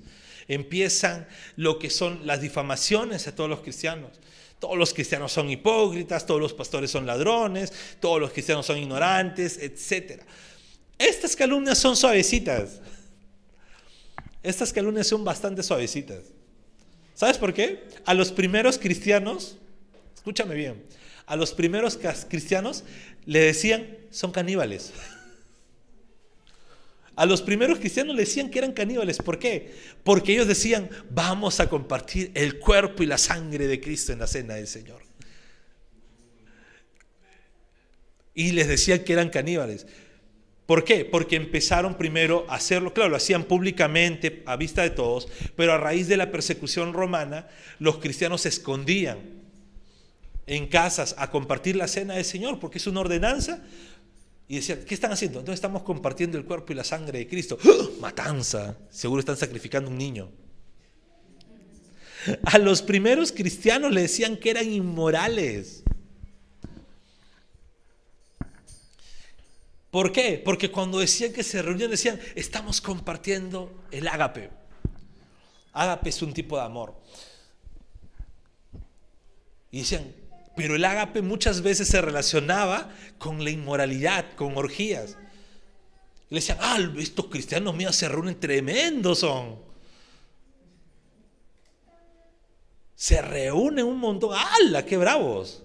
empiezan lo que son las difamaciones a todos los cristianos. Todos los cristianos son hipócritas, todos los pastores son ladrones, todos los cristianos son ignorantes, etc. Estas calumnias son suavecitas. Estas calumnias son bastante suavecitas. ¿Sabes por qué? A los primeros cristianos, escúchame bien, a los primeros cristianos le decían, son caníbales. <laughs> A los primeros cristianos le decían que eran caníbales. ¿Por qué? Porque ellos decían, vamos a compartir el cuerpo y la sangre de Cristo en la cena del Señor. Y les decían que eran caníbales. ¿Por qué? Porque empezaron primero a hacerlo, claro, lo hacían públicamente a vista de todos, pero a raíz de la persecución romana, los cristianos se escondían en casas a compartir la cena del Señor, porque es una ordenanza. Y decían, ¿qué están haciendo? Entonces estamos compartiendo el cuerpo y la sangre de Cristo. ¡Ah! Matanza. Seguro están sacrificando un niño. A los primeros cristianos le decían que eran inmorales. ¿Por qué? Porque cuando decían que se reunían decían, estamos compartiendo el ágape. Ágape es un tipo de amor. Y decían, pero el ágape muchas veces se relacionaba con la inmoralidad, con orgías. Y le decían, ah, estos cristianos míos se reúnen tremendos son. Se reúnen un montón, ¡hala, qué bravos!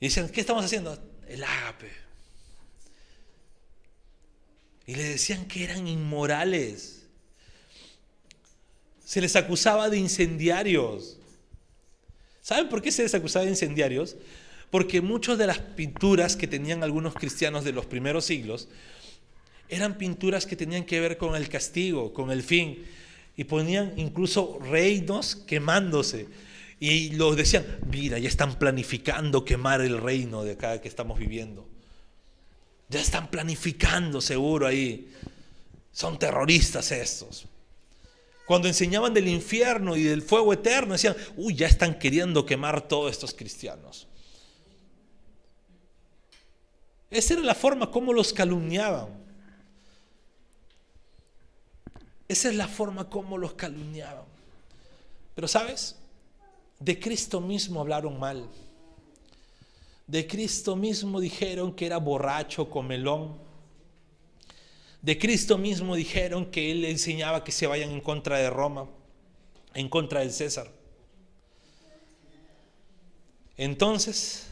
Y decían, ¿qué estamos haciendo? El ágape. Y le decían que eran inmorales. Se les acusaba de incendiarios. ¿Saben por qué se les acusaba de incendiarios? Porque muchas de las pinturas que tenían algunos cristianos de los primeros siglos eran pinturas que tenían que ver con el castigo, con el fin. Y ponían incluso reinos quemándose. Y los decían, mira, ya están planificando quemar el reino de acá que estamos viviendo. Ya están planificando seguro ahí. Son terroristas estos. Cuando enseñaban del infierno y del fuego eterno, decían, uy, ya están queriendo quemar todos estos cristianos. Esa era la forma como los calumniaban. Esa es la forma como los calumniaban. Pero sabes, de Cristo mismo hablaron mal. De Cristo mismo dijeron que era borracho, comelón. De Cristo mismo dijeron que Él enseñaba que se vayan en contra de Roma, en contra del César. Entonces,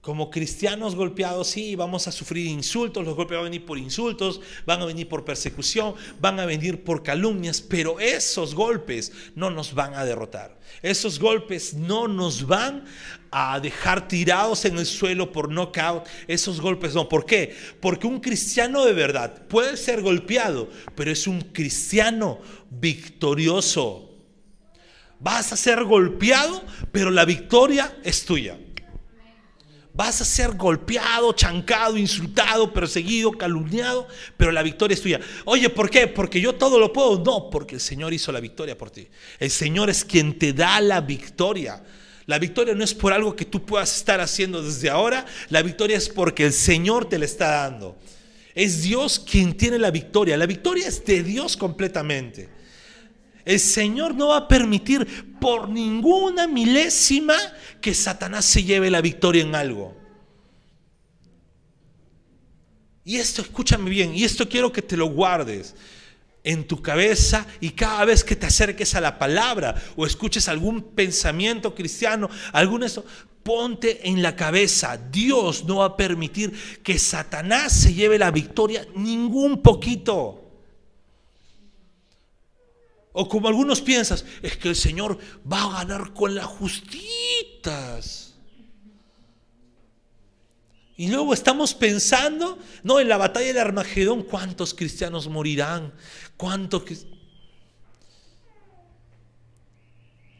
como cristianos golpeados, sí, vamos a sufrir insultos, los golpes van a venir por insultos, van a venir por persecución, van a venir por calumnias, pero esos golpes no nos van a derrotar. Esos golpes no nos van a dejar tirados en el suelo por knockout. Esos golpes no. ¿Por qué? Porque un cristiano de verdad puede ser golpeado, pero es un cristiano victorioso. Vas a ser golpeado, pero la victoria es tuya. Vas a ser golpeado, chancado, insultado, perseguido, calumniado, pero la victoria es tuya. Oye, ¿por qué? Porque yo todo lo puedo. No, porque el Señor hizo la victoria por ti. El Señor es quien te da la victoria. La victoria no es por algo que tú puedas estar haciendo desde ahora. La victoria es porque el Señor te la está dando. Es Dios quien tiene la victoria. La victoria es de Dios completamente. El Señor no va a permitir por ninguna milésima que Satanás se lleve la victoria en algo. Y esto, escúchame bien, y esto quiero que te lo guardes en tu cabeza y cada vez que te acerques a la palabra o escuches algún pensamiento cristiano, algún eso, ponte en la cabeza, Dios no va a permitir que Satanás se lleve la victoria ningún poquito. O como algunos piensan, es que el Señor va a ganar con las justitas. Y luego estamos pensando, no, en la batalla de Armagedón, ¿cuántos cristianos morirán? ¿Cuántos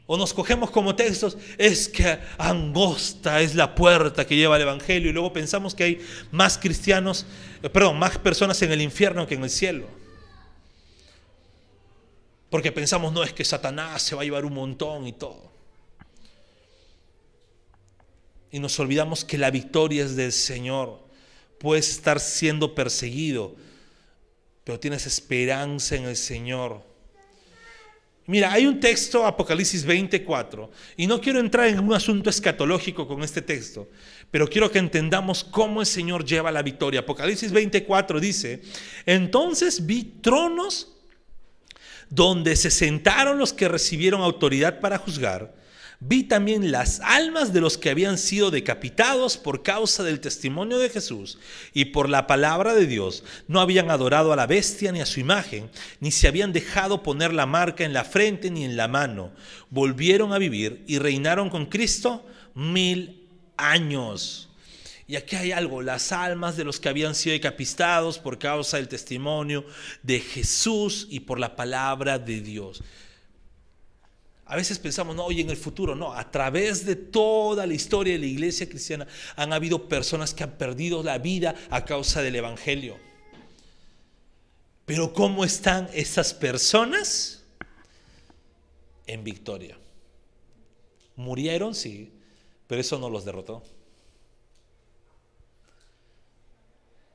O nos cogemos como textos, es que angosta es la puerta que lleva al Evangelio y luego pensamos que hay más cristianos, eh, perdón, más personas en el infierno que en el cielo. Porque pensamos, no es que Satanás se va a llevar un montón y todo. Y nos olvidamos que la victoria es del Señor. Puedes estar siendo perseguido, pero tienes esperanza en el Señor. Mira, hay un texto, Apocalipsis 24, y no quiero entrar en un asunto escatológico con este texto, pero quiero que entendamos cómo el Señor lleva la victoria. Apocalipsis 24 dice, entonces vi tronos donde se sentaron los que recibieron autoridad para juzgar, vi también las almas de los que habían sido decapitados por causa del testimonio de Jesús y por la palabra de Dios. No habían adorado a la bestia ni a su imagen, ni se habían dejado poner la marca en la frente ni en la mano. Volvieron a vivir y reinaron con Cristo mil años. Y aquí hay algo, las almas de los que habían sido decapitados por causa del testimonio de Jesús y por la palabra de Dios. A veces pensamos, no, oye, en el futuro, no, a través de toda la historia de la iglesia cristiana han habido personas que han perdido la vida a causa del Evangelio. Pero ¿cómo están esas personas? En victoria. Murieron, sí, pero eso no los derrotó.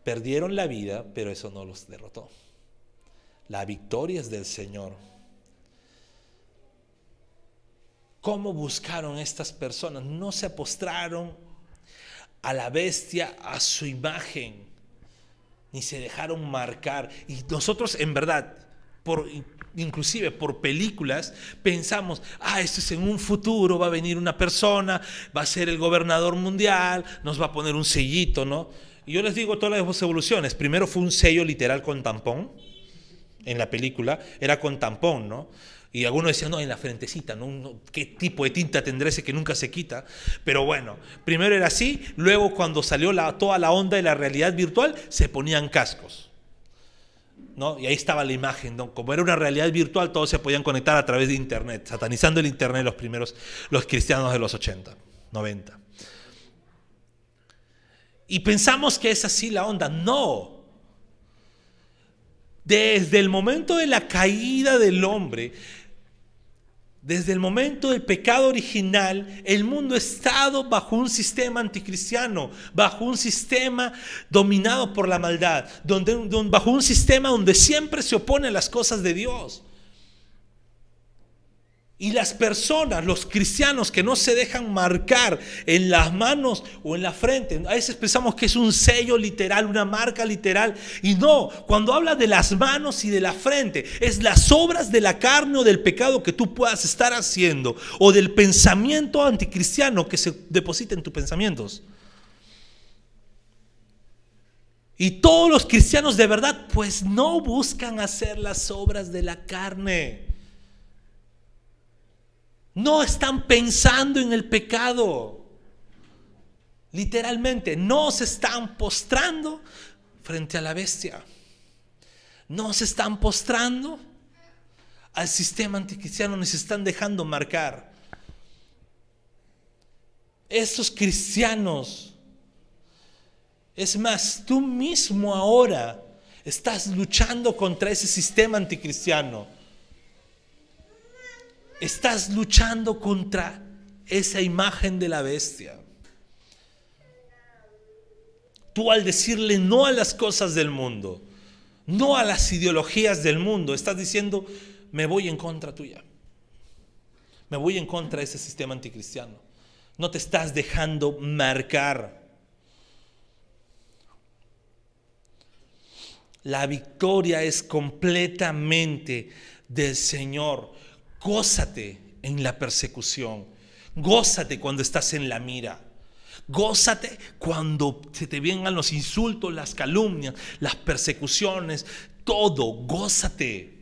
Perdieron la vida, pero eso no los derrotó. La victoria es del Señor. ¿Cómo buscaron estas personas? No se postraron a la bestia, a su imagen, ni se dejaron marcar. Y nosotros en verdad, inclusive por películas, pensamos, ah, esto es en un futuro, va a venir una persona, va a ser el gobernador mundial, nos va a poner un sellito, ¿no? Y yo les digo todas las evoluciones. Primero fue un sello literal con tampón, en la película, era con tampón, ¿no? Y algunos decían, no, en la frentecita, ¿no? ¿Qué tipo de tinta tendrá ese que nunca se quita? Pero bueno, primero era así, luego cuando salió la, toda la onda de la realidad virtual, se ponían cascos. ¿no? Y ahí estaba la imagen. Como era una realidad virtual, todos se podían conectar a través de Internet, satanizando el Internet los primeros, los cristianos de los 80, 90. Y pensamos que es así la onda. No. Desde el momento de la caída del hombre, desde el momento del pecado original, el mundo ha estado bajo un sistema anticristiano, bajo un sistema dominado por la maldad, donde, bajo un sistema donde siempre se opone a las cosas de Dios. Y las personas, los cristianos que no se dejan marcar en las manos o en la frente, a veces pensamos que es un sello literal, una marca literal. Y no, cuando habla de las manos y de la frente, es las obras de la carne o del pecado que tú puedas estar haciendo o del pensamiento anticristiano que se deposita en tus pensamientos. Y todos los cristianos de verdad, pues no buscan hacer las obras de la carne. No están pensando en el pecado. Literalmente, no se están postrando frente a la bestia. No se están postrando al sistema anticristiano, ni se están dejando marcar. Estos cristianos, es más, tú mismo ahora estás luchando contra ese sistema anticristiano estás luchando contra esa imagen de la bestia. Tú al decirle no a las cosas del mundo, no a las ideologías del mundo, estás diciendo, me voy en contra tuya. Me voy en contra de ese sistema anticristiano. No te estás dejando marcar. La victoria es completamente del Señor. Gózate en la persecución. Gózate cuando estás en la mira. Gózate cuando se te vengan los insultos, las calumnias, las persecuciones, todo. Gózate.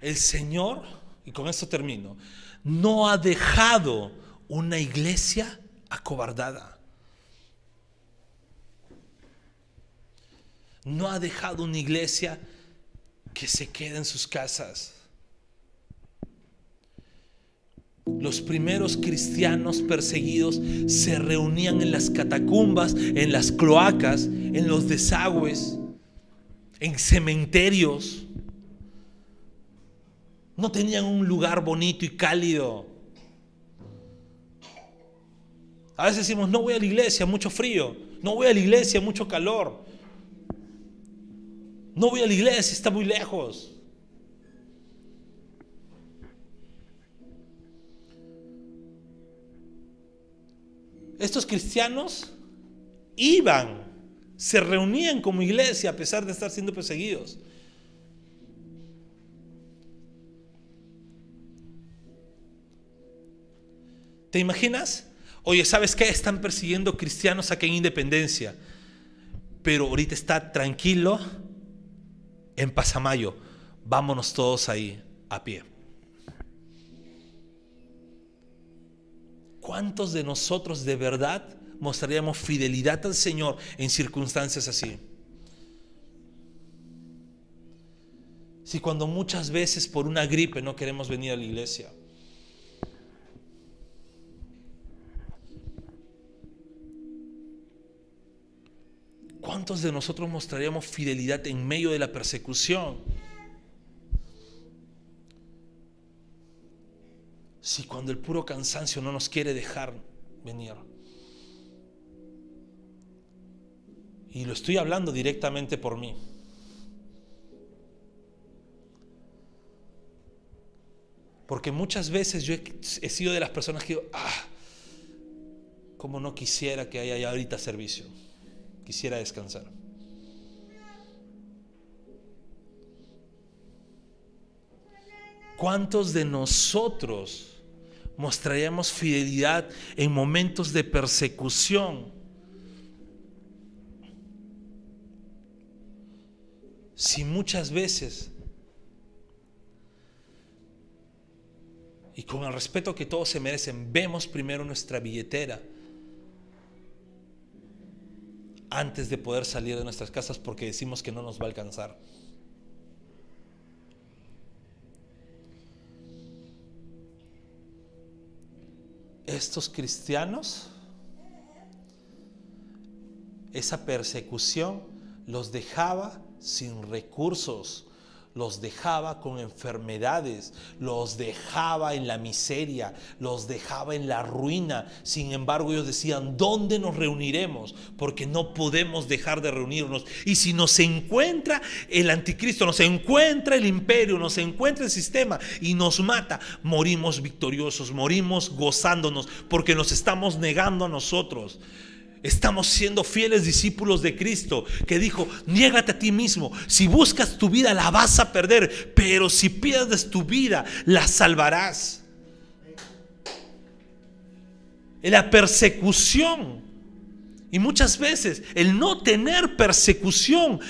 El Señor, y con esto termino, no ha dejado una iglesia acobardada. No ha dejado una iglesia que se quede en sus casas. Los primeros cristianos perseguidos se reunían en las catacumbas, en las cloacas, en los desagües, en cementerios. No tenían un lugar bonito y cálido. A veces decimos, no voy a la iglesia, mucho frío. No voy a la iglesia, mucho calor. No voy a la iglesia, está muy lejos. Estos cristianos iban, se reunían como iglesia a pesar de estar siendo perseguidos. ¿Te imaginas? Oye, ¿sabes qué? Están persiguiendo cristianos aquí en Independencia, pero ahorita está tranquilo en Pasamayo, vámonos todos ahí a pie. ¿Cuántos de nosotros de verdad mostraríamos fidelidad al Señor en circunstancias así? Si cuando muchas veces por una gripe no queremos venir a la iglesia. ¿Cuántos de nosotros mostraríamos fidelidad en medio de la persecución? Si cuando el puro cansancio no nos quiere dejar venir. Y lo estoy hablando directamente por mí. Porque muchas veces yo he, sido de las personas que digo, ah, como no quisiera que haya ahorita servicio. Quisiera descansar. ¿Cuántos de nosotros mostraríamos fidelidad en momentos de persecución? Si muchas veces, y con el respeto que todos se merecen, vemos primero nuestra billetera antes de poder salir de nuestras casas porque decimos que no nos va a alcanzar. estos cristianos, esa persecución los dejaba sin recursos, los dejaba con enfermedades, los dejaba en la miseria, los dejaba en la ruina. Sin embargo, ellos decían, ¿dónde nos reuniremos? Porque no podemos dejar de reunirnos. Y si nos encuentra el anticristo, nos encuentra el imperio, nos encuentra el sistema y nos mata, morimos victoriosos, morimos gozándonos, porque nos estamos negando a nosotros. Estamos siendo fieles discípulos de Cristo, que dijo, niégate a ti mismo. Si buscas tu vida, la vas a perder, pero si pierdes tu vida, la salvarás. La persecución. Y muchas veces el no tener persecución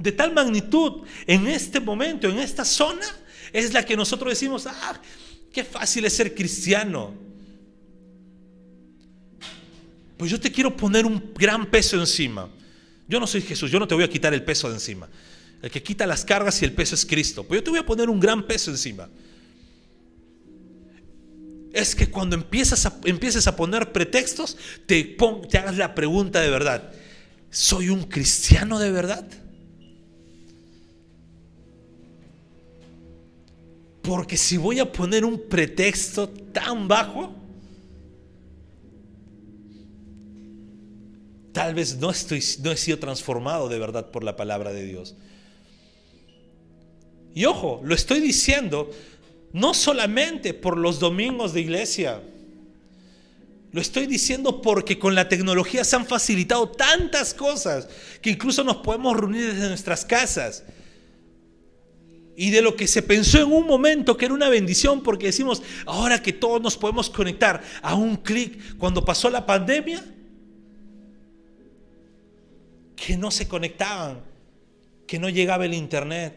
de tal magnitud en este momento, en esta zona, es la que nosotros decimos, ah, qué fácil es ser cristiano. Pues yo te quiero poner un gran peso encima. Yo no soy Jesús, yo no te voy a quitar el peso de encima. El que quita las cargas y el peso es Cristo. Pues yo te voy a poner un gran peso encima. Es que cuando empiezas a, empieces a poner pretextos, te, te hagas la pregunta de verdad. ¿Soy un cristiano de verdad? Porque si voy a poner un pretexto tan bajo, Tal vez no, estoy, no he sido transformado de verdad por la palabra de Dios. Y ojo, lo estoy diciendo no solamente por los domingos de iglesia. Lo estoy diciendo porque con la tecnología se han facilitado tantas cosas que incluso nos podemos reunir desde nuestras casas. Y de lo que se pensó en un momento que era una bendición porque decimos, ahora que todos nos podemos conectar a un clic, cuando pasó la pandemia, que no se conectaban, que no llegaba el internet,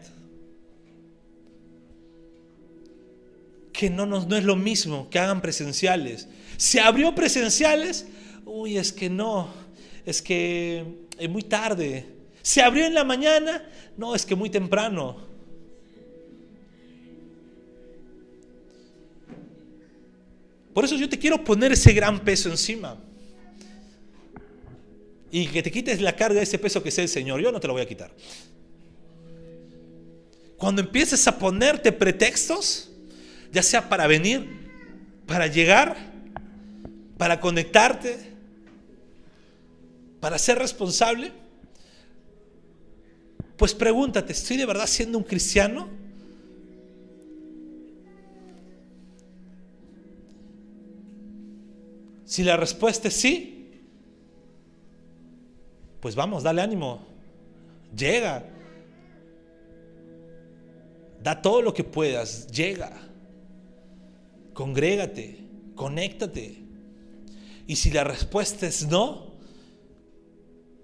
que no, no, es lo mismo que hagan presenciales. ¿Se abrió presenciales? Uy, es que no, es que es muy tarde. ¿Se abrió en la mañana? No, es que muy temprano. Por eso yo te quiero poner ese gran peso encima y que te quites la carga de ese peso que es el Señor. Yo no te lo voy a quitar. Cuando empieces a ponerte pretextos, ya sea para venir, para llegar, para conectarte, para ser responsable, pues pregúntate, ¿estoy de verdad siendo un cristiano? Si la respuesta es sí, pues vamos, dale ánimo. Llega. Da todo lo que puedas. Llega. Congrégate. Conéctate. Y si la respuesta es no,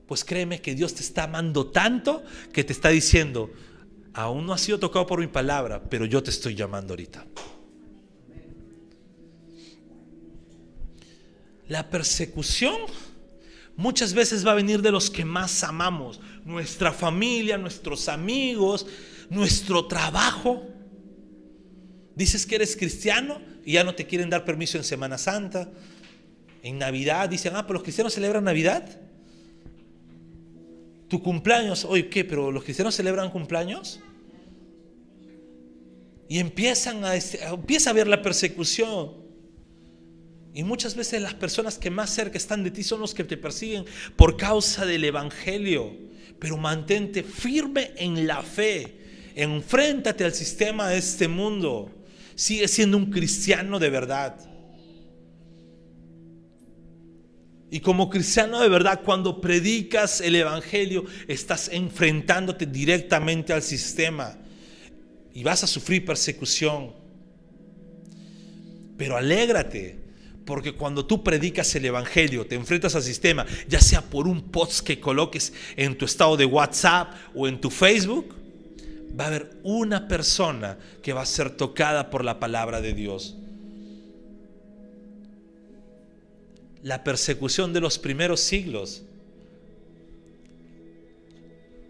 pues créeme que Dios te está amando tanto que te está diciendo, aún no has sido tocado por mi palabra, pero yo te estoy llamando ahorita. La persecución muchas veces va a venir de los que más amamos, nuestra familia, nuestros amigos, nuestro trabajo. Dices que eres cristiano y ya no te quieren dar permiso en Semana Santa, en Navidad. Dicen, ah, pero los cristianos celebran Navidad. Tu cumpleaños, oye, ¿qué? ¿Pero los cristianos celebran cumpleaños? Y empiezan a, empieza a ver la persecución. Y muchas veces las personas que más cerca están de ti son los que te persiguen por causa del Evangelio. Pero mantente firme en la fe. Enfréntate al sistema de este mundo. sigue siendo un cristiano de verdad. Y como cristiano de verdad, cuando predicas el Evangelio, estás enfrentándote directamente al sistema y vas a sufrir persecución. Pero alégrate, porque cuando tú predicas el Evangelio, te enfrentas al sistema, ya sea por un post que coloques en tu estado de WhatsApp o en tu Facebook, va a haber una persona que va a ser tocada por la palabra de Dios. La persecución de los primeros siglos,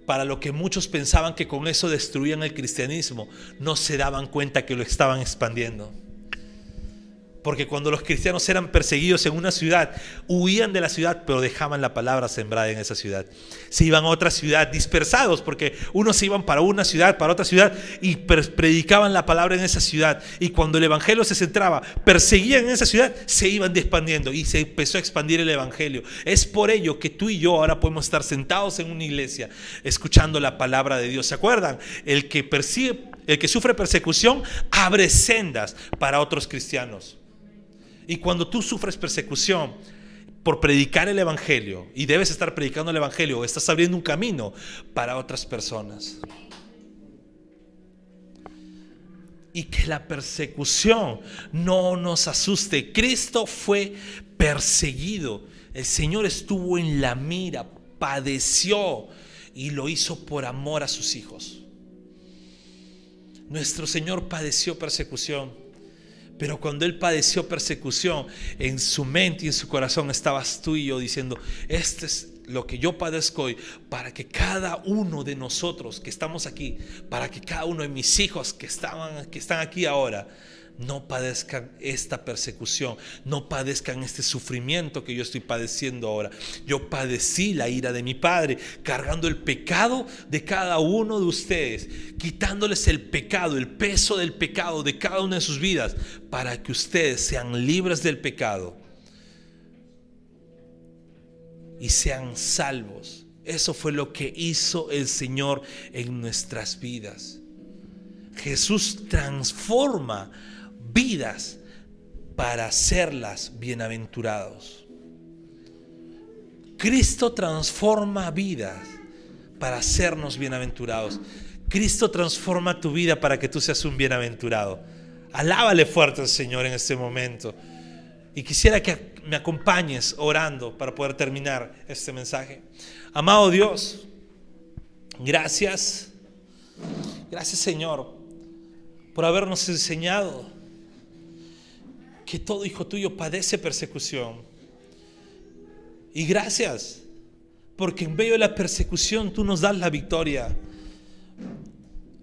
para lo que muchos pensaban que con eso destruían el cristianismo, no se daban cuenta que lo estaban expandiendo. Porque cuando los cristianos eran perseguidos en una ciudad, huían de la ciudad, pero dejaban la palabra sembrada en esa ciudad. Se iban a otra ciudad dispersados, porque unos se iban para una ciudad, para otra ciudad, y predicaban la palabra en esa ciudad. Y cuando el evangelio se centraba, perseguían en esa ciudad, se iban expandiendo y se empezó a expandir el evangelio. Es por ello que tú y yo ahora podemos estar sentados en una iglesia, escuchando la palabra de Dios. ¿Se acuerdan? El que persigue, el que sufre persecución, abre sendas para otros cristianos. Y cuando tú sufres persecución por predicar el Evangelio, y debes estar predicando el Evangelio, estás abriendo un camino para otras personas. Y que la persecución no nos asuste. Cristo fue perseguido. El Señor estuvo en la mira, padeció y lo hizo por amor a sus hijos. Nuestro Señor padeció persecución. Pero cuando él padeció persecución, en su mente y en su corazón estabas tú y yo diciendo, este es lo que yo padezco hoy, para que cada uno de nosotros que estamos aquí, para que cada uno de mis hijos que, estaban, que están aquí ahora, no padezcan esta persecución, no padezcan este sufrimiento que yo estoy padeciendo ahora. Yo padecí la ira de mi Padre, cargando el pecado de cada uno de ustedes, quitándoles el pecado, el peso del pecado de cada una de sus vidas, para que ustedes sean libres del pecado y sean salvos. Eso fue lo que hizo el Señor en nuestras vidas. Jesús transforma vidas para hacerlas bienaventurados. Cristo transforma vidas para hacernos bienaventurados. Cristo transforma tu vida para que tú seas un bienaventurado. Alábale fuerte al Señor en este momento. Y quisiera que me acompañes orando para poder terminar este mensaje. Amado Dios, gracias. Gracias Señor por habernos enseñado que todo hijo tuyo padece persecución. Y gracias, porque en medio de la persecución tú nos das la victoria.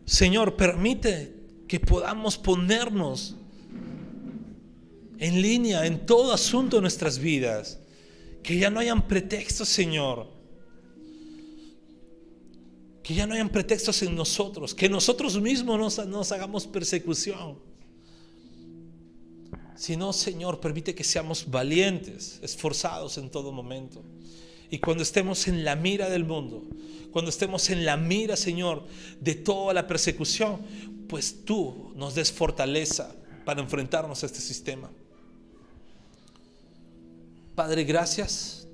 Señor, permite que podamos ponernos en línea en todo asunto de nuestras vidas. Que ya no hayan pretextos, Señor. Que ya no hayan pretextos en nosotros. Que nosotros mismos nos, nos hagamos persecución sino Señor, permite que seamos valientes, esforzados en todo momento. Y cuando estemos en la mira del mundo, cuando estemos en la mira, Señor, de toda la persecución, pues tú nos des fortaleza para enfrentarnos a este sistema. Padre, gracias.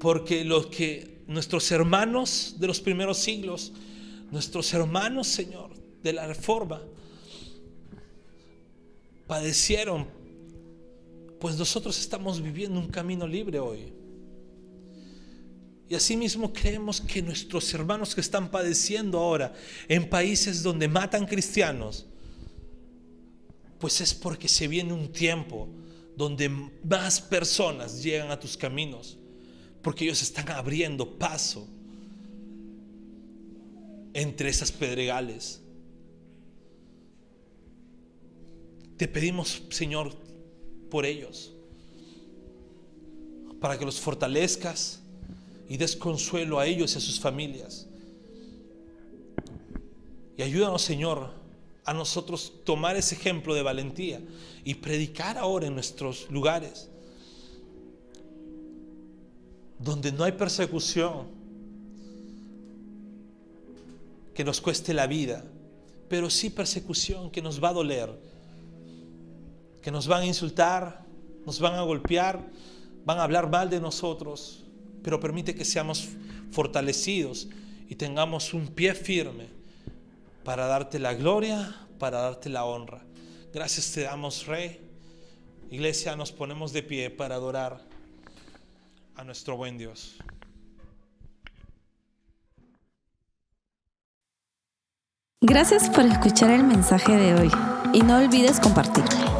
Porque los que nuestros hermanos de los primeros siglos, nuestros hermanos, Señor, de la reforma, padecieron, pues nosotros estamos viviendo un camino libre hoy. Y asimismo creemos que nuestros hermanos que están padeciendo ahora en países donde matan cristianos, pues es porque se viene un tiempo donde más personas llegan a tus caminos, porque ellos están abriendo paso entre esas pedregales. Te pedimos, Señor, por ellos, para que los fortalezcas y des consuelo a ellos y a sus familias. Y ayúdanos, Señor, a nosotros tomar ese ejemplo de valentía y predicar ahora en nuestros lugares, donde no hay persecución que nos cueste la vida, pero sí persecución que nos va a doler, que nos van a insultar, nos van a golpear, van a hablar mal de nosotros, pero permite que seamos fortalecidos y tengamos un pie firme para darte la gloria, para darte la honra. Gracias te damos, Rey. Iglesia, nos ponemos de pie para adorar a nuestro buen Dios. Gracias por escuchar el mensaje de hoy y no olvides compartirlo.